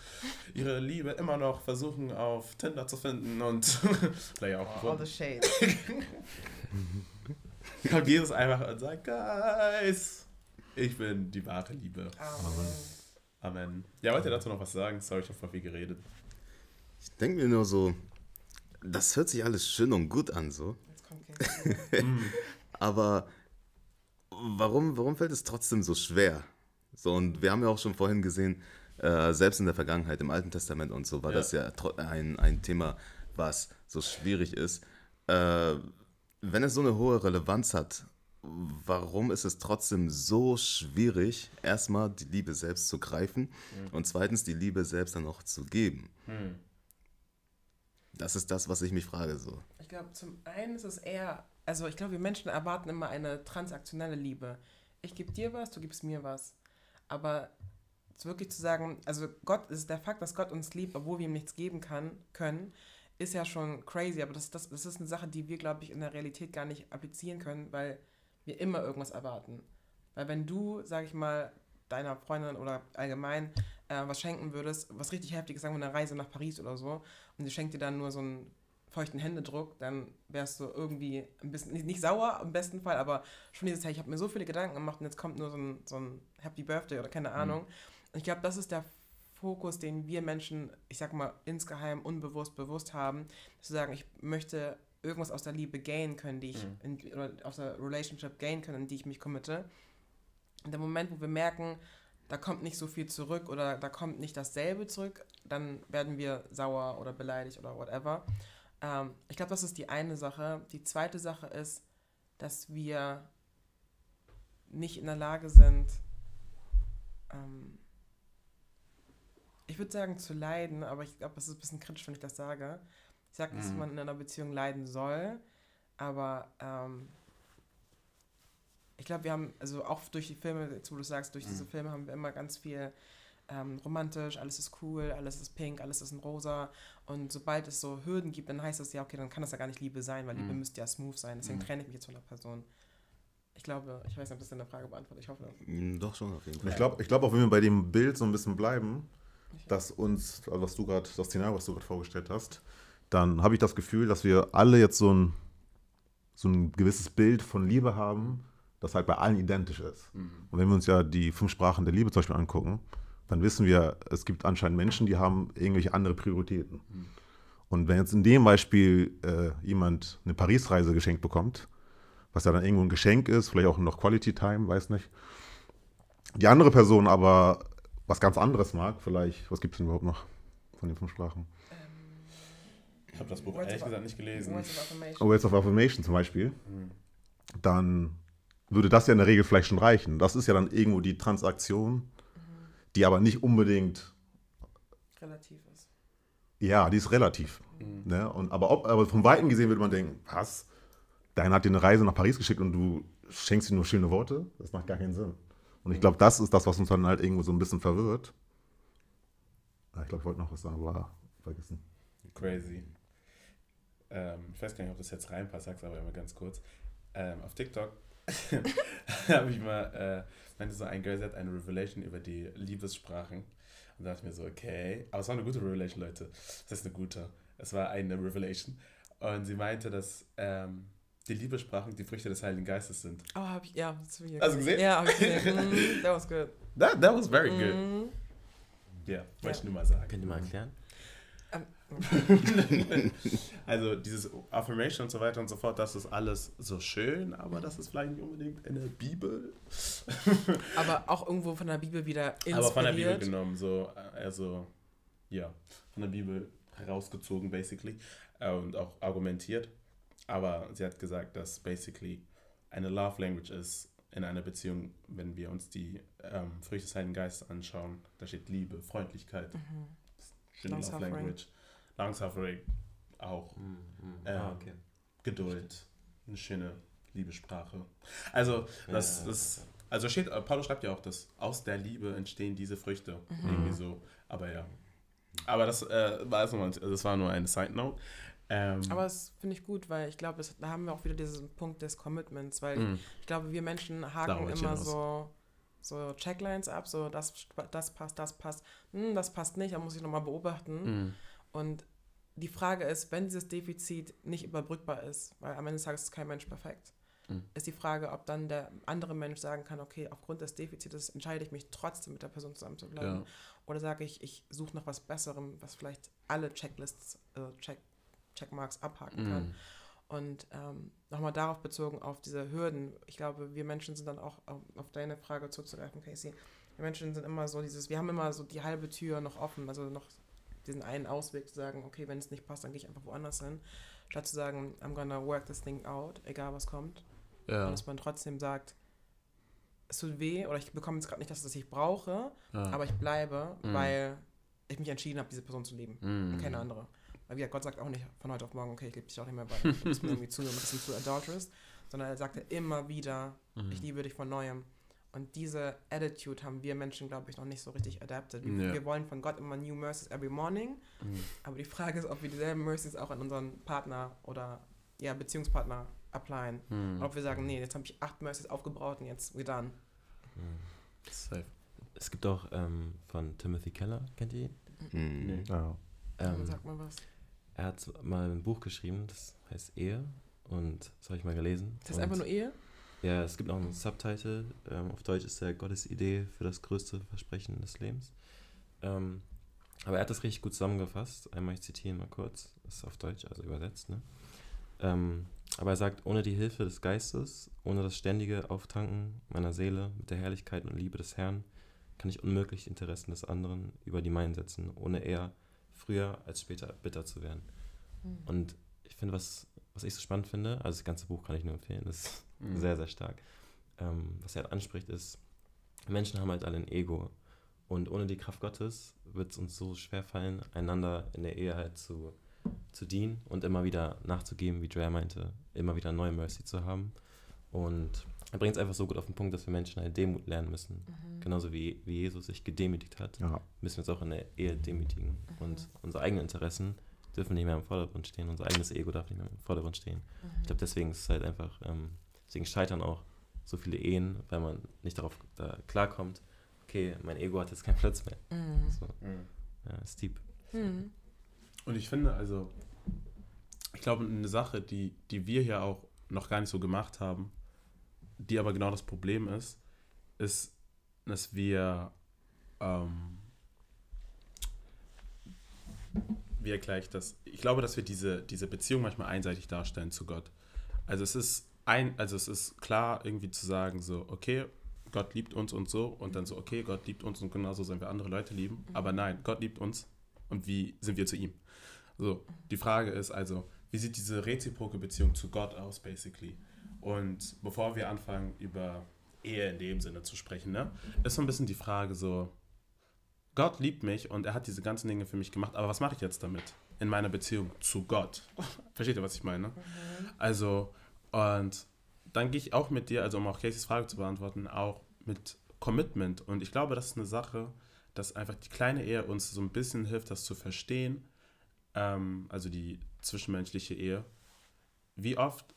ihre Liebe immer noch versuchen auf Tinder zu finden und vielleicht auch All the shade. kommt Jesus einfach und sagt, Guys, ich bin die wahre Liebe. Amen. Amen. Ja, wollt ihr dazu noch was sagen? Sorry, ich habe voll viel geredet. Ich denke mir nur so, das hört sich alles schön und gut an, so. Jetzt kommt Kind. Aber warum, warum fällt es trotzdem so schwer? So, und wir haben ja auch schon vorhin gesehen, äh, selbst in der Vergangenheit, im Alten Testament und so, war Ja. das ja ein, ein Thema, was so schwierig ist. Äh, wenn es so eine hohe Relevanz hat, warum ist es trotzdem so schwierig, erstmal die Liebe selbst zu greifen und zweitens die Liebe selbst dann auch zu geben? Hm. Das ist das, was ich mich frage. So. Ich glaube, zum einen ist es eher, also ich glaube, wir Menschen erwarten immer eine transaktionelle Liebe. Ich gebe dir was, du gibst mir was. Aber es wirklich zu sagen, also Gott ist der Fakt, dass Gott uns liebt, obwohl wir ihm nichts geben kann, können, ist ja schon crazy. Aber das, das, das ist eine Sache, die wir, glaube ich, in der Realität gar nicht applizieren können, weil wir immer irgendwas erwarten. Weil wenn du, sag ich mal, deiner Freundin oder allgemein äh, was schenken würdest, was richtig heftig ist, sagen wir eine Reise nach Paris oder so, und sie schenkt dir dann nur so einen feuchten Händedruck, dann wärst du irgendwie ein bisschen, nicht, nicht sauer im besten Fall, aber schon dieses, hey, ich habe mir so viele Gedanken gemacht und jetzt kommt nur so ein, so ein Happy Birthday oder keine Ahnung. Und ich glaube, das ist der Fokus, den wir Menschen, ich sag mal, insgeheim unbewusst bewusst haben, zu sagen, ich möchte irgendwas aus der Liebe gain können, die ich, in, oder aus der Relationship gain können, in die ich mich committe. In dem Moment, wo wir merken, da kommt nicht so viel zurück oder da kommt nicht dasselbe zurück, dann werden wir sauer oder beleidigt oder whatever. Ähm, ich glaube, das ist die eine Sache. Die zweite Sache ist, dass wir nicht in der Lage sind, ähm, ich würde sagen, zu leiden, aber ich glaube, das ist ein bisschen kritisch, wenn ich das sage. Ich sage, dass Mhm. man in einer Beziehung leiden soll, aber ähm, ich glaube, wir haben, also auch durch die Filme, jetzt wo du sagst, durch diese Filme haben wir immer ganz viel ähm, romantisch, alles ist cool, alles ist pink, alles ist in rosa. Und sobald es so Hürden gibt, dann heißt das ja, okay, dann kann das ja gar nicht Liebe sein, weil Liebe müsste ja smooth sein. Deswegen trenne ich mich jetzt von der Person. Ich glaube, ich weiß nicht, ob das deine Frage beantwortet. Ich hoffe. Mm, Doch schon auf jeden Und Fall. ich glaube, ich glaub auch, wenn wir bei dem Bild so ein bisschen bleiben, dass uns, also was du gerade, das Szenario, was du gerade vorgestellt hast, dann habe ich das Gefühl, dass wir alle jetzt so ein, so ein gewisses Bild von Liebe haben, das halt bei allen identisch ist. Und wenn wir uns ja die fünf Sprachen der Liebe zum Beispiel angucken, dann wissen wir, es gibt anscheinend Menschen, die haben irgendwelche andere Prioritäten. Und wenn jetzt in dem Beispiel äh, jemand eine Paris-Reise geschenkt bekommt, was ja dann irgendwo ein Geschenk ist, vielleicht auch noch Quality Time, weiß nicht, die andere Person aber was ganz anderes mag, vielleicht, was gibt es denn überhaupt noch von den fünf Sprachen? Ähm, habe das Buch Words ehrlich of- gesagt nicht gelesen. Words of Affirmation. Words of Affirmation zum Beispiel, Hm. dann würde das ja in der Regel vielleicht schon reichen. Das ist ja dann irgendwo die Transaktion, die aber nicht unbedingt, Relativ ist. ja, die ist relativ. Ne? Und, aber, ob, aber vom Weiten gesehen würde man denken, was? Deiner hat dir eine Reise nach Paris geschickt und du schenkst ihm nur schöne Worte? Das macht gar keinen Sinn. Und ich glaube, das ist das, was uns dann halt irgendwo so ein bisschen verwirrt. Ah, Ich glaube, ich wollte noch was sagen, aber vergessen. Crazy. Ähm, ich weiß gar nicht, ob das jetzt reinpasst, sag's aber immer ganz kurz. Ähm, auf TikTok habe ich mal, äh, meinte so ein Girl, sie hat eine Revelation über die Liebessprachen. Und da dachte ich mir so, okay. Aber es war eine gute Revelation, Leute. Das ist eine gute. Es war eine Revelation. Und sie meinte, dass ähm, die Liebessprachen die Früchte des Heiligen Geistes sind. Oh, hab ich, ja, das Hast du gesehen? Ja, hab ich gesehen. Mm, that was good. That, that was very good. Mm. Ja, wollte ich nur mal sagen. Könnt ihr mal erklären? Also dieses Affirmation und so weiter und so fort, das ist alles so schön, aber das ist vielleicht nicht unbedingt in der Bibel. Aber auch irgendwo von der Bibel wieder inspiriert. Aber von der Bibel genommen, so, also, ja, von der Bibel herausgezogen, basically, äh, und auch argumentiert. Aber sie hat gesagt, dass basically eine Love Language ist in einer Beziehung, wenn wir uns die ähm, Früchte des Heiligen Geistes anschauen. Da steht Liebe, Freundlichkeit, Mhm. schöne Love. Language, Long-Suffering auch. Mhm. Ja. Ah, okay. Geduld, eine schöne Liebessprache. Also, das, Ja, das, also steht, äh, Paulus schreibt ja auch, dass aus der Liebe entstehen diese Früchte. Irgendwie so. Aber ja. Aber das äh, war erst nochmal, also das war nur eine Side Note. Ähm, Aber das finde ich gut, weil ich glaube, da haben wir auch wieder diesen Punkt des Commitments, weil mh, ich glaube, wir Menschen haken immer hinaus. so, so Checklines ab, so das, das passt, das passt, hm, das passt nicht, da muss ich nochmal beobachten. mh, Und die Frage ist, wenn dieses Defizit nicht überbrückbar ist, weil am Ende des Tages ist kein Mensch perfekt, Mhm. ist die Frage, ob dann der andere Mensch sagen kann, okay, aufgrund des Defizites entscheide ich mich trotzdem mit der Person zusammen zu bleiben. ja. Oder sage ich, ich suche nach was Besserem, was vielleicht alle Checklists, äh, Check, Checkmarks abhaken kann. mh, Und ähm, nochmal darauf bezogen, auf diese Hürden. Ich glaube, wir Menschen sind dann auch, auf, auf deine Frage zuzugreifen, Casey. Wir Menschen sind immer so dieses, wir haben immer so die halbe Tür noch offen, also noch diesen einen Ausweg zu sagen, okay, wenn es nicht passt, dann gehe ich einfach woanders hin. Statt zu sagen, I'm gonna work this thing out, egal was kommt. ja. Und dass man trotzdem sagt, es tut weh oder ich bekomme jetzt gerade nicht das, was ich brauche, ja. aber ich bleibe, Mhm. weil ich mich entschieden habe, diese Person zu lieben mh, und keine andere. Weil wie gesagt, Gott sagt auch nicht von heute auf morgen, okay, ich liebe dich auch nicht mehr, weil du bist mir irgendwie zu, ein bisschen zu adulterous, sondern er sagte immer wieder, Mhm. ich liebe dich von Neuem. Und diese Attitude haben wir Menschen, glaube ich, noch nicht so richtig adapted. Wir, Ja. wir wollen von Gott immer New Mercies every morning, mh. aber die Frage ist, ob wir dieselben Mercies auch an unseren Partner oder ja, Beziehungspartner applyen. Mh. Oder ob wir sagen, nee, jetzt habe ich acht Mercies aufgebraucht und jetzt we're done. Safe. Es gibt auch ähm, von Timothy Keller, kennt ihr ihn? Mhm. Ja. Ähm, Sag mal was. er hat mal ein Buch geschrieben, das heißt Ehe. Und das habe ich mal gelesen. Das ist einfach nur Ehe? Ja, es gibt noch einen Subtitle. Ähm, auf Deutsch ist der Gottes Idee für das größte Versprechen des Lebens. Ähm, aber er hat das richtig gut zusammengefasst. Einmal, ich zitiere ihn mal kurz. Das ist auf Deutsch, also übersetzt. Ne? Ähm, aber er sagt, ohne die Hilfe des Geistes, ohne das ständige Auftanken meiner Seele mit der Herrlichkeit und Liebe des Herrn, kann ich unmöglich die Interessen des anderen über die meinen setzen, ohne eher früher als später bitter zu werden. Und ich finde, was, was ich so spannend finde, also das ganze Buch kann ich nur empfehlen, ist Mhm. sehr, sehr stark. Ähm, was er halt anspricht, ist, Menschen haben halt alle ein Ego. Und ohne die Kraft Gottes wird es uns so schwer fallen, einander in der Ehe halt zu, zu dienen und immer wieder nachzugeben, wie Dre meinte, immer wieder neue Mercy zu haben. Und er bringt es einfach so gut auf den Punkt, dass wir Menschen halt Demut lernen müssen. Genauso wie, wie Jesus sich gedemütigt hat, ja. müssen wir uns auch in der Ehe demütigen. Und unsere eigenen Interessen dürfen nicht mehr im Vordergrund stehen. Unser eigenes Ego darf nicht mehr im Vordergrund stehen. Ich glaube, deswegen ist es halt einfach, ähm, deswegen scheitern auch so viele Ehen, weil man nicht darauf da klarkommt, okay, mein Ego hat jetzt keinen Platz mehr. Mhm. So, Mhm. ja, ist deep. Mhm. Und ich finde, also, ich glaube, eine Sache, die, die wir hier auch noch gar nicht so gemacht haben, die aber genau das Problem ist, ist, dass wir, ähm, wie erkläre ich das? Ich glaube, dass wir diese, diese Beziehung manchmal einseitig darstellen zu Gott. Also es ist ein, also es ist klar, irgendwie zu sagen, so, okay, Gott liebt uns und so, und dann so, okay, Gott liebt uns und genauso sollen wir andere Leute lieben. Aber nein, Gott liebt uns und wie sind wir zu ihm? So, die Frage ist also, wie sieht diese reziproke Beziehung zu Gott aus, basically? Und bevor wir anfangen, über Ehe in dem Sinne zu sprechen, ne, ist so ein bisschen die Frage so, Gott liebt mich und er hat diese ganzen Dinge für mich gemacht, aber was mache ich jetzt damit in meiner Beziehung zu Gott? Versteht ihr, was ich meine? Also, und dann gehe ich auch mit dir, also um auch Caseys Frage zu beantworten, auch mit Commitment. Und ich glaube, das ist eine Sache, dass einfach die kleine Ehe uns so ein bisschen hilft, das zu verstehen, ähm, also die zwischenmenschliche Ehe. Wie oft,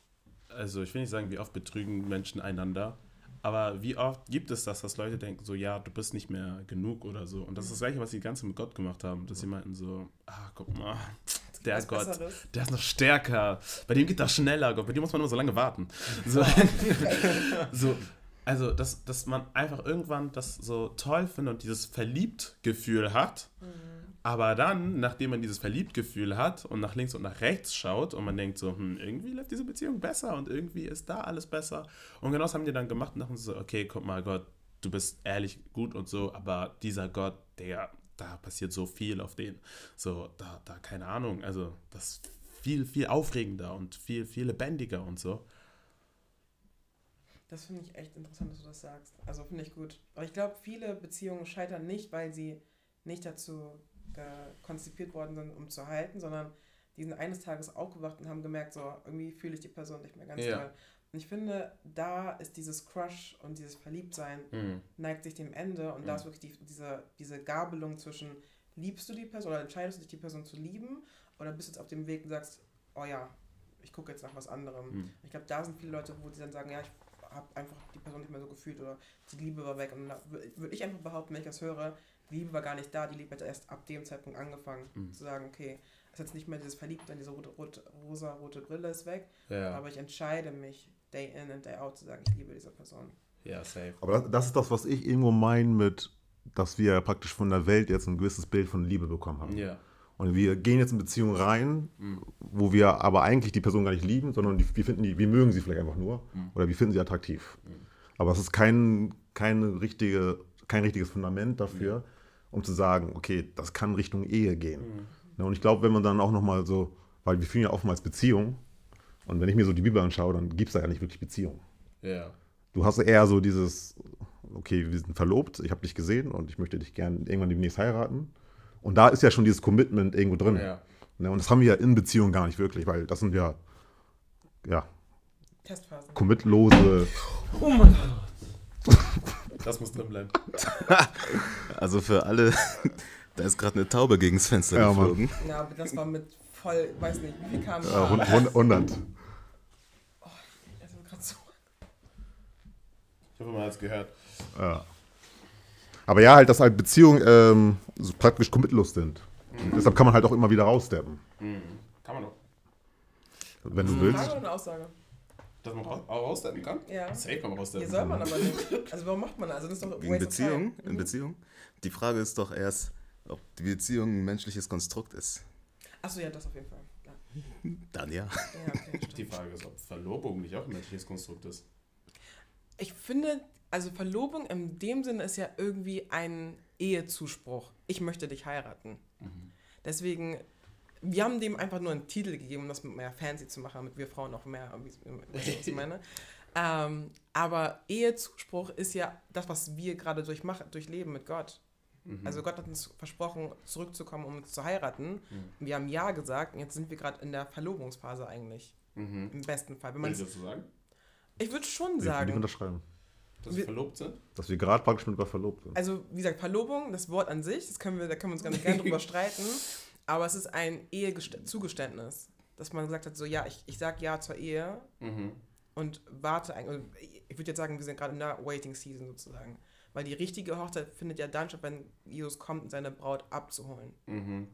also ich will nicht sagen, wie oft betrügen Menschen einander, aber wie oft gibt es das, dass Leute denken, so, ja, du bist nicht mehr genug oder so. Und das ist das Gleiche, was sie die ganze mit Gott gemacht haben. Dass sie meinten so, ah, guck mal, der Was Gott, Besseres. der ist noch stärker. Bei dem geht das schneller, Gott. Bei dem muss man nur so lange warten. So, so also, dass, dass man einfach irgendwann das so toll findet und dieses Verliebt-Gefühl hat. Aber dann, nachdem man dieses Verliebt-Gefühl hat und nach links und nach rechts schaut und man denkt so, hm, irgendwie läuft diese Beziehung besser und irgendwie ist da alles besser. Und genau das haben die dann gemacht und dachten so, okay, guck mal, Gott, du bist ehrlich gut und so, aber dieser Gott, der, da passiert so viel auf den. So, da, da, keine Ahnung, also das ist viel, viel aufregender und viel, viel lebendiger und so. Das finde ich echt interessant, dass du das sagst. Also finde ich gut. Aber ich glaube, viele Beziehungen scheitern nicht, weil sie nicht dazu äh, konzipiert worden sind, um zu halten, sondern die sind eines Tages aufgewacht und haben gemerkt, so irgendwie fühle ich die Person nicht mehr ganz Ja. toll. Und ich finde, da ist dieses Crush und dieses Verliebtsein Mhm. neigt sich dem Ende und da Mhm. ist wirklich die, diese, diese Gabelung zwischen liebst du die Person oder entscheidest du dich, die Person zu lieben oder bist du jetzt auf dem Weg und sagst, oh ja, ich gucke jetzt nach was anderem. Mhm. Ich glaube, da sind viele Leute, wo die dann sagen, ja, ich habe einfach die Person nicht mehr so gefühlt oder die Liebe war weg. Und da würde ich einfach behaupten, wenn ich das höre, Liebe war gar nicht da, die Liebe hat erst ab dem Zeitpunkt angefangen Mhm. zu sagen, okay, es ist jetzt nicht mehr dieses Verliebtsein, diese rote, rote, rosa-rote Brille ist weg, Ja, aber ich entscheide mich, day in and day out zu sagen, ich liebe diese Person. ja, safe. Aber das, das ist das, was ich irgendwo meine mit, dass wir praktisch von der Welt jetzt ein gewisses Bild von Liebe bekommen haben. Ja. Und wir gehen jetzt in Beziehungen rein, Mhm. wo wir aber eigentlich die Person gar nicht lieben, sondern die, wir finden die, wir mögen sie vielleicht einfach nur Mhm. oder wir finden sie attraktiv. Aber es ist kein, keine richtige, kein richtiges Fundament dafür, um zu sagen, okay, das kann Richtung Ehe gehen. Ja, und ich glaube, wenn man dann auch nochmal so, weil wir fühlen ja oftmals Beziehungen und wenn ich mir so die Bibel anschaue, dann gibt es da ja nicht wirklich Beziehung. Ja. Du hast eher so dieses, okay, wir sind verlobt, ich habe dich gesehen und ich möchte dich gern irgendwann demnächst heiraten. Und da ist ja schon dieses Commitment irgendwo drin. Ja. Ne, und das haben wir ja in Beziehungen gar nicht wirklich, weil das sind ja, ja Testphasen. commitlose. Oh mein Gott. Das muss drin bleiben. Also für alle, da ist gerade eine Taube gegen das Fenster Ja, Mann. geflogen. Ja, aber das war mit voll, weiß nicht, wie viel kam Äh, 100. 100. Also gerade so. Ich hoffe, man hat es gehört. Ja. Aber ja, halt, dass halt Beziehungen ähm, so praktisch commitlos sind. Und deshalb kann man halt auch immer wieder raussteppen, Kann man doch. wenn du Frage willst. oder eine Aussage? Dass man raus- auch raussteppen kann? Ja. Safe kann man raussteppen. Hier soll man aber nicht. Also warum macht man das? Also das ist doch Wegen Beziehung, in Beziehung. Die Frage ist doch erst, ob die Beziehung ein menschliches Konstrukt ist. Achso, ja, das auf jeden Fall. Ja, Dann ja. ja okay. Die Frage ist, ob Verlobung nicht auch ein menschliches Konstrukt ist. Ich finde, also Verlobung in dem Sinne ist ja irgendwie ein Ehezuspruch. Ich möchte dich heiraten. Deswegen, wir haben dem einfach nur einen Titel gegeben, um das mehr fancy zu machen, damit wir Frauen noch mehr, weißt was ich meine? ähm, aber Ehezuspruch ist ja das, was wir gerade durchmachen, durchleben mit Gott. Also Gott hat uns versprochen, zurückzukommen, um uns zu heiraten. Wir haben Ja gesagt und jetzt sind wir gerade in der Verlobungsphase eigentlich. Mhm. Im besten Fall. Wenn Will man ich dazu sagen? ich würde schon Ich sagen, unterschreiben. Dass wir verlobt sind? Dass wir gerade praktisch mit verlobt sind. Also, wie gesagt, Verlobung, das Wort an sich, das können wir, da können wir uns ganz gerne drüber streiten, aber es ist ein Ehezugeständnis, dass man gesagt hat, so, ja, ich, ich sag Ja zur Ehe Mhm. und warte eigentlich, und ich würde jetzt sagen, wir sind gerade in der Waiting Season sozusagen, weil die richtige Hochzeit findet ja dann statt, wenn Jesus kommt, um seine Braut abzuholen. Mhm.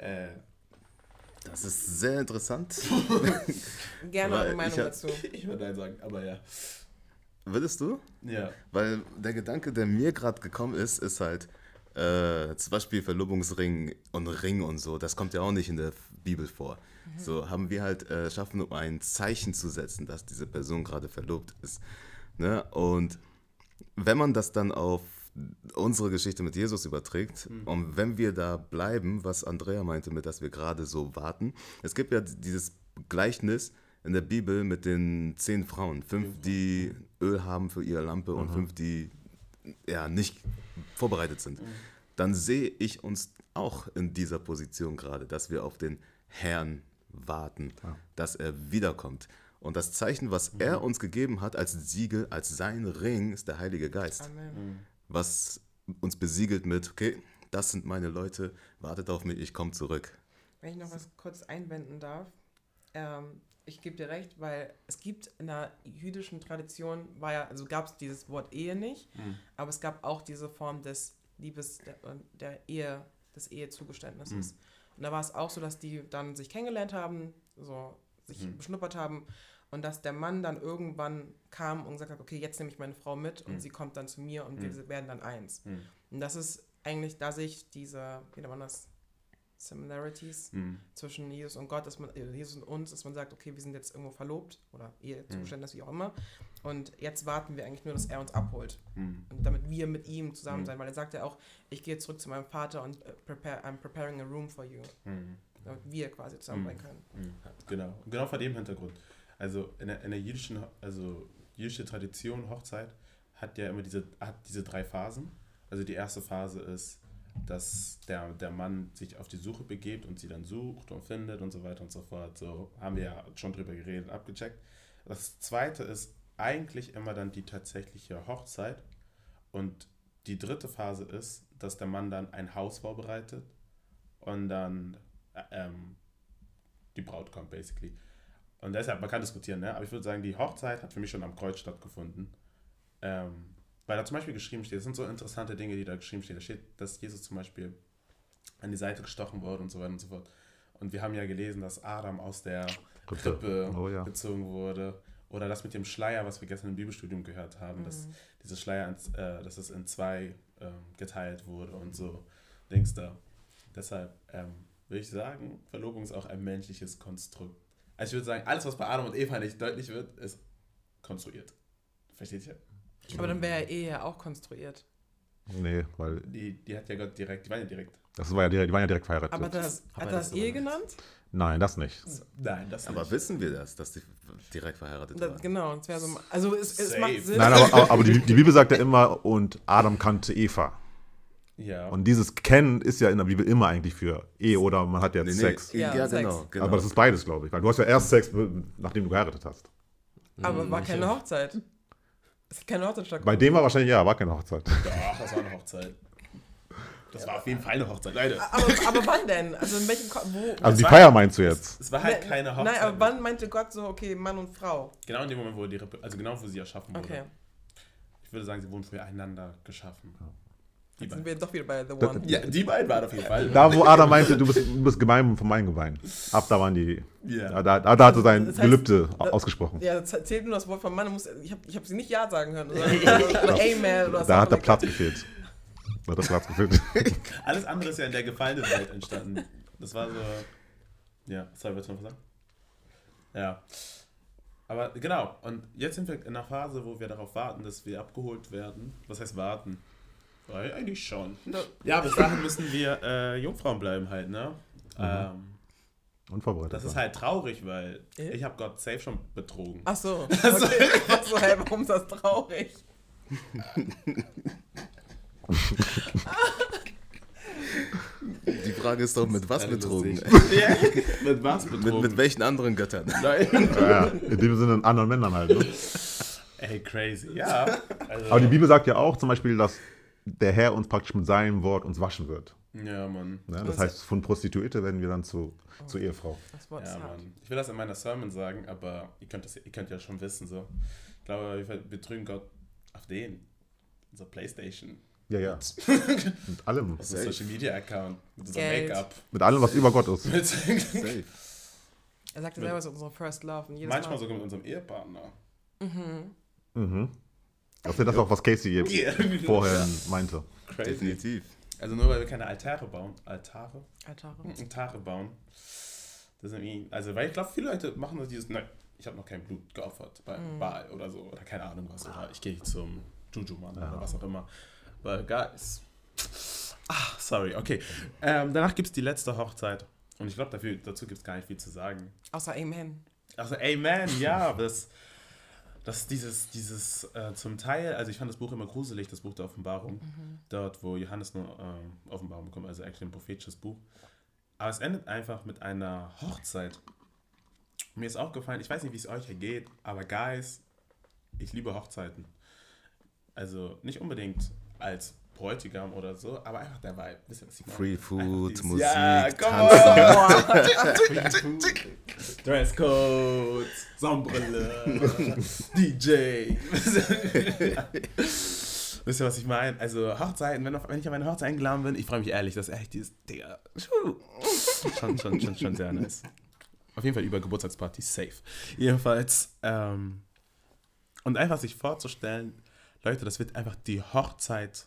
Äh, Das ist sehr interessant. Gerne Aber eure Meinung ich hab- dazu. ich würde Nein sagen, aber ja. Würdest du? Ja. Weil der Gedanke, der mir gerade gekommen ist, ist halt, äh, zum Beispiel Verlobungsring und Ring und so, das kommt ja auch nicht in der Bibel vor. So haben wir halt äh, schaffen, um ein Zeichen zu setzen, dass diese Person gerade verlobt ist. Ne? Und wenn man das dann auf unsere Geschichte mit Jesus überträgt. Und wenn wir da bleiben, was Andrea meinte, mit dass wir gerade so warten, es gibt ja dieses Gleichnis in der Bibel mit den zehn Frauen. Fünf, die Öl haben für ihre Lampe und fünf, die ja nicht vorbereitet sind. Dann sehe ich uns auch in dieser Position gerade, dass wir auf den Herrn warten, dass er wiederkommt. Und das Zeichen, was er uns gegeben hat als Siegel, als sein Ring, ist der Heilige Geist Amen. was uns besiegelt mit, okay, das sind meine Leute, wartet auf mich, ich komme zurück. Wenn ich noch was kurz einwenden darf. Ähm, ich gebe dir recht, weil es gibt in der jüdischen Tradition, war ja, also gab es dieses Wort Ehe nicht, aber es gab auch diese Form des Liebes, der, der Ehe, des Ehezugeständnisses. Und da war es auch so, dass die dann sich kennengelernt haben, so sich beschnuppert haben und dass der Mann dann irgendwann kam und gesagt hat, okay, jetzt nehme ich meine Frau mit und sie kommt dann zu mir und wir werden dann eins. Und das ist eigentlich, da sehe ich diese, wie nennt man das, Similarities zwischen Jesus und Gott, dass man, äh, Jesus und uns, dass man sagt, okay, wir sind jetzt irgendwo verlobt oder Ehezuständnis, wie auch immer. Und jetzt warten wir eigentlich nur, dass er uns abholt. Und damit wir mit ihm zusammen sein, weil er sagt ja auch, ich gehe zurück zu meinem Vater und äh, prepare, I'm preparing a room for you. Damit wir quasi zusammen sein können. Genau. Genau vor dem Hintergrund. Also in der, in der jüdischen, also jüdische Tradition, Hochzeit, hat ja immer diese, hat diese drei Phasen. Also die erste Phase ist, dass der, der Mann sich auf die Suche begebt und sie dann sucht und findet und so weiter und so fort. So haben wir ja schon drüber geredet, abgecheckt. Das zweite ist eigentlich immer dann die tatsächliche Hochzeit. Und die dritte Phase ist, dass der Mann dann ein Haus vorbereitet und dann äh, ähm, die Braut kommt, basically. Und deshalb, man kann diskutieren, ne? aber ich würde sagen, die Hochzeit hat für mich schon am Kreuz stattgefunden. Ähm, weil da zum Beispiel geschrieben steht, das sind so interessante Dinge, die da geschrieben stehen. Da steht, dass Jesus zum Beispiel an die Seite gestochen wurde und so weiter und so fort. Und wir haben ja gelesen, dass Adam aus der Krippe Oh ja. gezogen wurde. Oder das mit dem Schleier, was wir gestern im Bibelstudium gehört haben, dass dieses Schleier, ins- äh, dass es in zwei ähm, geteilt wurde und so. Dings da. Deshalb ähm, würde ich sagen, Verlobung ist auch ein menschliches Konstrukt. Also ich würde sagen, alles, was bei Adam und Eva nicht deutlich wird, ist konstruiert. Versteht ihr? Aber dann wäre ja Ehe ja auch konstruiert. Nee, weil Die, die hat ja Gott direkt, die waren ja direkt. das war ja direkt, die waren ja direkt verheiratet. Aber das, Aber hat das das aber Ehe genannt? Nein, das nicht. Nein, das Aber nicht. wissen wir das, dass die direkt verheiratet Da, waren? genau, es wäre so. Also es, es macht Sinn. Nein, aber, aber, aber die, die Bibel sagt ja immer, und Adam kannte Eva. Ja. Und dieses Kennen ist ja in der Bibel immer eigentlich für Ehe oder man hat ja Nee, nee, Sex. Ja, Ja, Sex. genau, genau. Aber das ist beides, glaube ich. Weil du hast ja erst Sex, nachdem du geheiratet hast. aber war keine. Hochzeit. Es hat keine Hochzeit Bei stattgefunden. dem war wahrscheinlich ja, war keine Hochzeit. Doch, das war eine Hochzeit. Das war auf jeden Fall eine Hochzeit, Leute. Aber, aber wann denn? Also in welchem Ko- wo? Also die Feier meinst du jetzt? Es war halt Ne- keine Hochzeit. Nein, aber wann meinte Gott so, okay, Mann und Frau? Genau in dem Moment, wo die also genau wo sie erschaffen wurde. Okay. Ich würde sagen, sie wurden füreinander geschaffen. Die Jetzt sind beiden. wir doch wieder bei The Das- One. Ja, die beiden waren auf jeden Fall. Da, wo Adam meinte, du bist, du bist gemein von meinem Gebein. Ab da waren die. Ja. Da, da, da hat er sein Das heißt, Gelübde da- ausgesprochen. Ja, das zählt nur das Wort von Mann. Ich habe ich hab sie nicht Ja sagen hören. Oder, oder Amen. Oder was Da hat der. Platz gefehlt. Da hat der Platz gefehlt. Alles andere ist ja in der gefallenen Welt entstanden. Das war so. Ja, sorry, willst du noch was sagen? Ja. Aber genau, und jetzt sind wir in einer Phase, wo wir darauf warten, dass wir abgeholt werden. Was heißt warten? Weil eigentlich schon. Ja, bis dahin müssen wir äh, Jungfrauen bleiben halt, ne? Ähm, Unvorbereitet. das ist halt traurig, weil Ja. ich habe Gott safe schon betrogen. Ach so. Okay. Ich war so, hey, warum ist das traurig? Die Frage ist doch, mit was betrogen? ja, mit was betrogen? Mit, mit welchen anderen Göttern? Nein. Ja, ja, in dem Sinne anderen Männern halt. Ne? Ey, crazy. Ja. Also, Aber die Bibel sagt ja auch zum Beispiel, dass der Herr uns praktisch mit seinem Wort uns waschen wird. Ja, Mann. Ne? Das heißt, von Prostituierte werden wir dann zu, zur Ehefrau. Das Wort Ja, ist hart. Mann. Ich will das in meiner Sermon sagen, aber ihr könnt, das, ihr könnt ja schon wissen, so. Ich glaube, wir betrügen Gott auf den. Unser Playstation. Ja, ja. Mit allem. Unser Social Media Account. Mit unserem. Make-up. Mit allem, was über Gott ist. Mit- Safe. Er sagte selber, es ist unsere First Love. Und jedes Manchmal Mal, sogar mit unserem Ehepartner. Mhm. Das ist ja das auch, was Casey jetzt Yeah. vorher meinte. Crazy. Definitiv. Also nur weil wir keine Altare bauen. Altare? Altare. Altare bauen. Das ist irgendwie, also weil ich glaube, viele Leute machen das dieses, nein, ich habe noch kein Blut geopfert bei Baal oder so, oder keine Ahnung was, oder ich gehe zum Juju-Mann oder was auch immer. Weil, guys. Ah, sorry, okay. Ähm, danach gibt es die letzte Hochzeit. Und ich glaube, dazu gibt es gar nicht viel zu sagen. Außer Amen. Also, Amen, ja, das, das ist dieses, dieses äh, zum Teil, also ich fand das Buch immer gruselig, das Buch der Offenbarung. Dort, wo Johannes nur äh, Offenbarung bekommt, also actually ein prophetisches Buch. Aber es endet einfach mit einer Hochzeit. Mir ist aufgefallen, ich weiß nicht, wie es euch ergeht, aber Guys, ich liebe Hochzeiten. Also nicht unbedingt als Bräutigam oder so, aber einfach der Vibe. Meine? Free Food, Musik, ja, Tanzen. Dresscode, Sonnenbrille, DJ. Wisst ihr, was ich meine? Also Hochzeiten, wenn, auf, wenn ich auf eine Hochzeit eingeladen bin, ich freue mich ehrlich, das ist echt dieses, Digga, schon, schon, schon, schon sehr nice. Auf jeden Fall über Geburtstagsparty, safe. Jedenfalls, ähm, und einfach sich vorzustellen, Leute, das wird einfach die Hochzeit,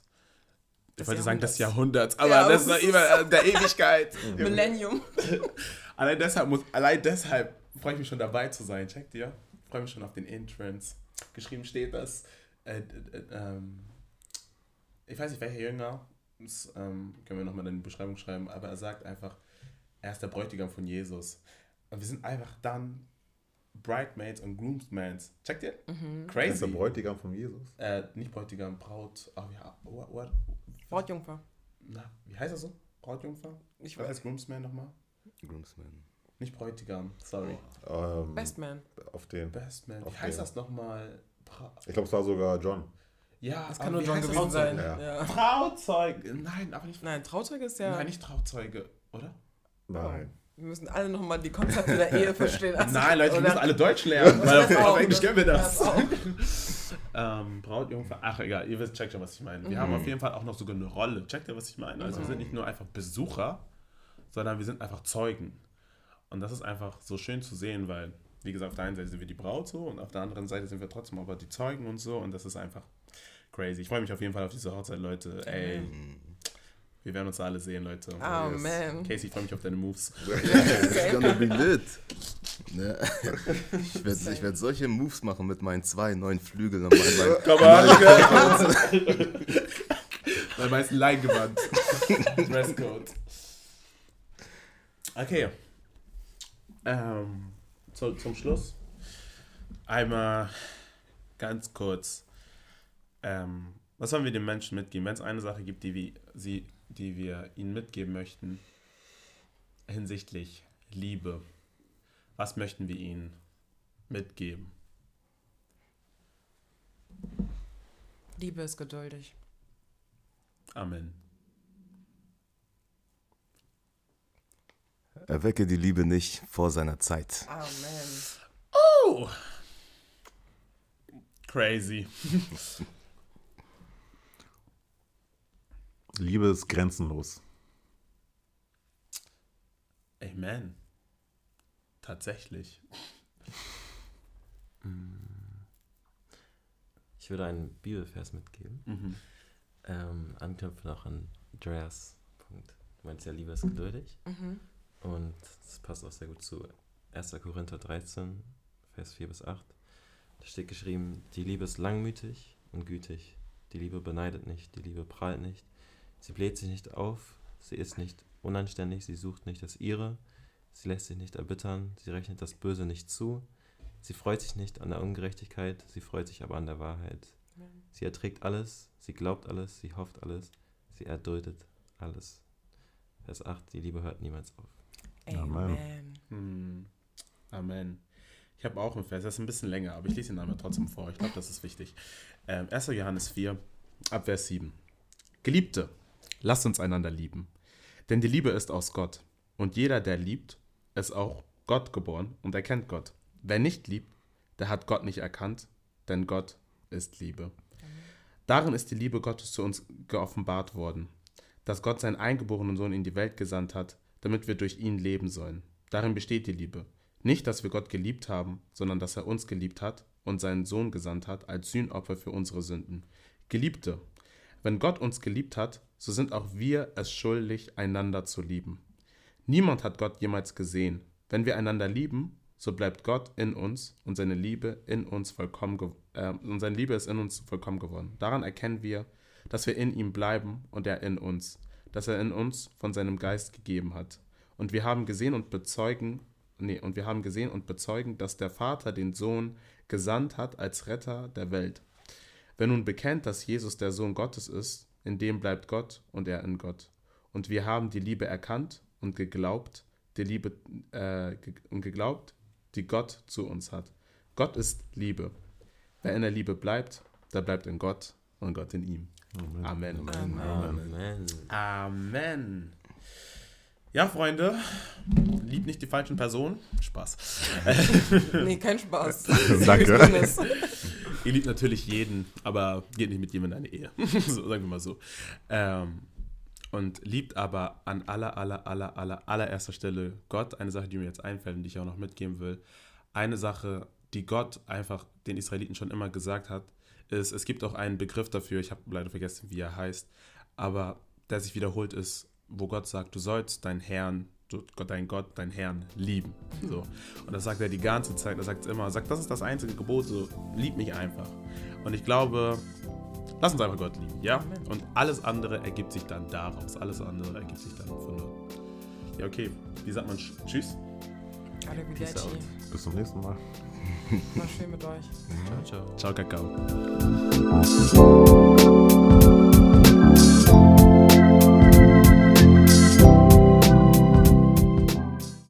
ich wollte sagen des Jahrhunderts. Aber Ja, das ist immer der Ewigkeit. Millennium. Allein deshalb, muss, allein deshalb freue ich mich schon dabei zu sein. Checkt ihr? Freue mich schon auf den Entrance. Geschrieben steht das. Äh, äh, äh, ähm, ich weiß nicht, welcher Jünger. Das ähm, können wir nochmal in die Beschreibung schreiben. Aber er sagt einfach, er ist der Bräutigam von Jesus. Und wir sind einfach dann Bridemaids und Groomsmans. Checkt ihr? Das ist Crazy. der Bräutigam von Jesus. Äh, nicht Bräutigam, Braut. Oh ja, what, what, Brautjungfer. na, wie heißt das so? Brautjungfer? Ich Was weiß. heißt Groomsman nochmal? Groomsman. Nicht Bräutigam, sorry. Ähm, Bestman. auf den. Best Man. Wie heißt ja. das nochmal? Bra Ich glaube, es war sogar John. ja, Das kann nur John gewesen sein. Ja. Ja. Trauzeuge. Nein, aber nicht. Nein, Trauzeuge ist ja. Nein, nicht Trauzeuge, oder? Nein. Wir müssen alle nochmal die Konzepte der Ehe verstehen. Also, Nein, Leute, wir müssen alle Deutsch lernen, weil auf, auf. Englisch kennen wir das. Das ähm, Brautjungfer, ach egal, ihr wisst, checkt schon, was ich meine. Wir haben auf jeden Fall auch noch sogar eine Rolle. Checkt ihr, was ich meine? Also wir sind nicht nur einfach Besucher, sondern wir sind einfach Zeugen. Und das ist einfach so schön zu sehen, weil, wie gesagt, auf der einen Seite sind wir die Braut so und auf der anderen Seite sind wir trotzdem aber die Zeugen und so und das ist einfach crazy. Ich freue mich auf jeden Fall auf diese Hochzeit, Leute. Ey, wir werden uns alle sehen, Leute. Oh man. Casey, ich freue mich auf deine Moves. It's gonna be lit. Ne? Ich werde ich werd solche Moves machen mit meinen zwei neuen Flügeln und meinen, Komm on, Bei meisten Leihgewand. Dresscode. Okay. Ähm, zu, zum Schluss einmal ganz kurz. Ähm, was wollen wir den Menschen mitgeben? Wenn es eine Sache gibt, die wir, sie, die wir ihnen mitgeben möchten, hinsichtlich Liebe, was möchten wir ihnen mitgeben? Liebe ist geduldig. Amen. Erwecke die Liebe nicht vor seiner Zeit. Amen. Oh! Crazy. Liebe ist grenzenlos. Amen. Tatsächlich. Ich würde einen Bibelvers mitgeben. Mhm. Ähm, anknüpfen auch an Andreas Punkt. Du meinst ja, Liebe ist geduldig. Mhm. Und das passt auch sehr gut zu 1. Korinther 13, Vers 4 bis 8. Da steht geschrieben, die Liebe ist langmütig und gütig. Die Liebe beneidet nicht, die Liebe prahlt nicht. Sie bläht sich nicht auf, sie ist nicht unanständig, sie sucht nicht das Ihre. Sie lässt sich nicht erbittern, sie rechnet das Böse nicht zu. Sie freut sich nicht an der Ungerechtigkeit, sie freut sich aber an der Wahrheit. Sie erträgt alles, sie glaubt alles, sie hofft alles, sie erduldet alles. Vers 8, die Liebe hört niemals auf. Amen. Hm. Amen. Ich habe auch einen Vers, das ist ein bisschen länger, aber ich lese ihn einmal trotzdem vor. Ich glaube, das ist wichtig. Ähm, 1. Johannes 4, ab Vers 7. Geliebte, lasst uns einander lieben. Denn die Liebe ist aus Gott. Und jeder, der liebt, ist auch Gott geboren und erkennt Gott. Wer nicht liebt, der hat Gott nicht erkannt, denn Gott ist Liebe. Darin ist die Liebe Gottes zu uns geoffenbart worden, dass Gott seinen eingeborenen Sohn in die Welt gesandt hat, damit wir durch ihn leben sollen. Darin besteht die Liebe. Nicht, dass wir Gott geliebt haben, sondern dass er uns geliebt hat und seinen Sohn gesandt hat als Sühnopfer für unsere Sünden. Geliebte, wenn Gott uns geliebt hat, so sind auch wir es schuldig, einander zu lieben. Niemand hat Gott jemals gesehen. Wenn wir einander lieben, so bleibt Gott in uns und seine Liebe in uns vollkommen äh, und seine Liebe ist in uns vollkommen geworden. Daran erkennen wir, dass wir in ihm bleiben und er in uns, dass er in uns von seinem Geist gegeben hat. Und wir haben gesehen und bezeugen, nee, und wir haben gesehen und bezeugen, dass der Vater den Sohn gesandt hat als Retter der Welt. Wer nun bekennt, dass Jesus der Sohn Gottes ist, in dem bleibt Gott und er in Gott. Und wir haben die Liebe erkannt und geglaubt, die Liebe äh, und geglaubt, die Gott zu uns hat. Gott ist Liebe. Wer in der Liebe bleibt, der bleibt in Gott und Gott in ihm. Amen. Amen. Amen. Amen. Ja, Freunde, liebt nicht die falschen Personen. Spaß. Nee, kein Spaß. Danke. Ihr liebt natürlich jeden, aber geht nicht mit jemandem in eine Ehe. so, sagen wir mal so. Ähm, und liebt aber an aller, aller, aller, aller, allererster Stelle Gott. Eine Sache, die mir jetzt einfällt und die ich auch noch mitgeben will. Eine Sache, die Gott einfach den Israeliten schon immer gesagt hat, ist, es gibt auch einen Begriff dafür, ich habe leider vergessen, wie er heißt, aber der sich wiederholt ist, wo Gott sagt, du sollst deinen Herrn, Gott, dein Gott, deinen Herrn lieben. So. Und das sagt er die ganze Zeit, er sagt es immer, er sagt, das ist das einzige Gebot, so lieb mich einfach. Und ich glaube, lass uns einfach Gott lieben, ja? Und alles andere ergibt sich dann daraus, alles andere ergibt sich dann von nur. Ja, okay, wie sagt man Sch- Tschüss? Arrivederci. out. Bis zum nächsten Mal. War schön mit euch. Ciao, ciao. Ciao, Kakao.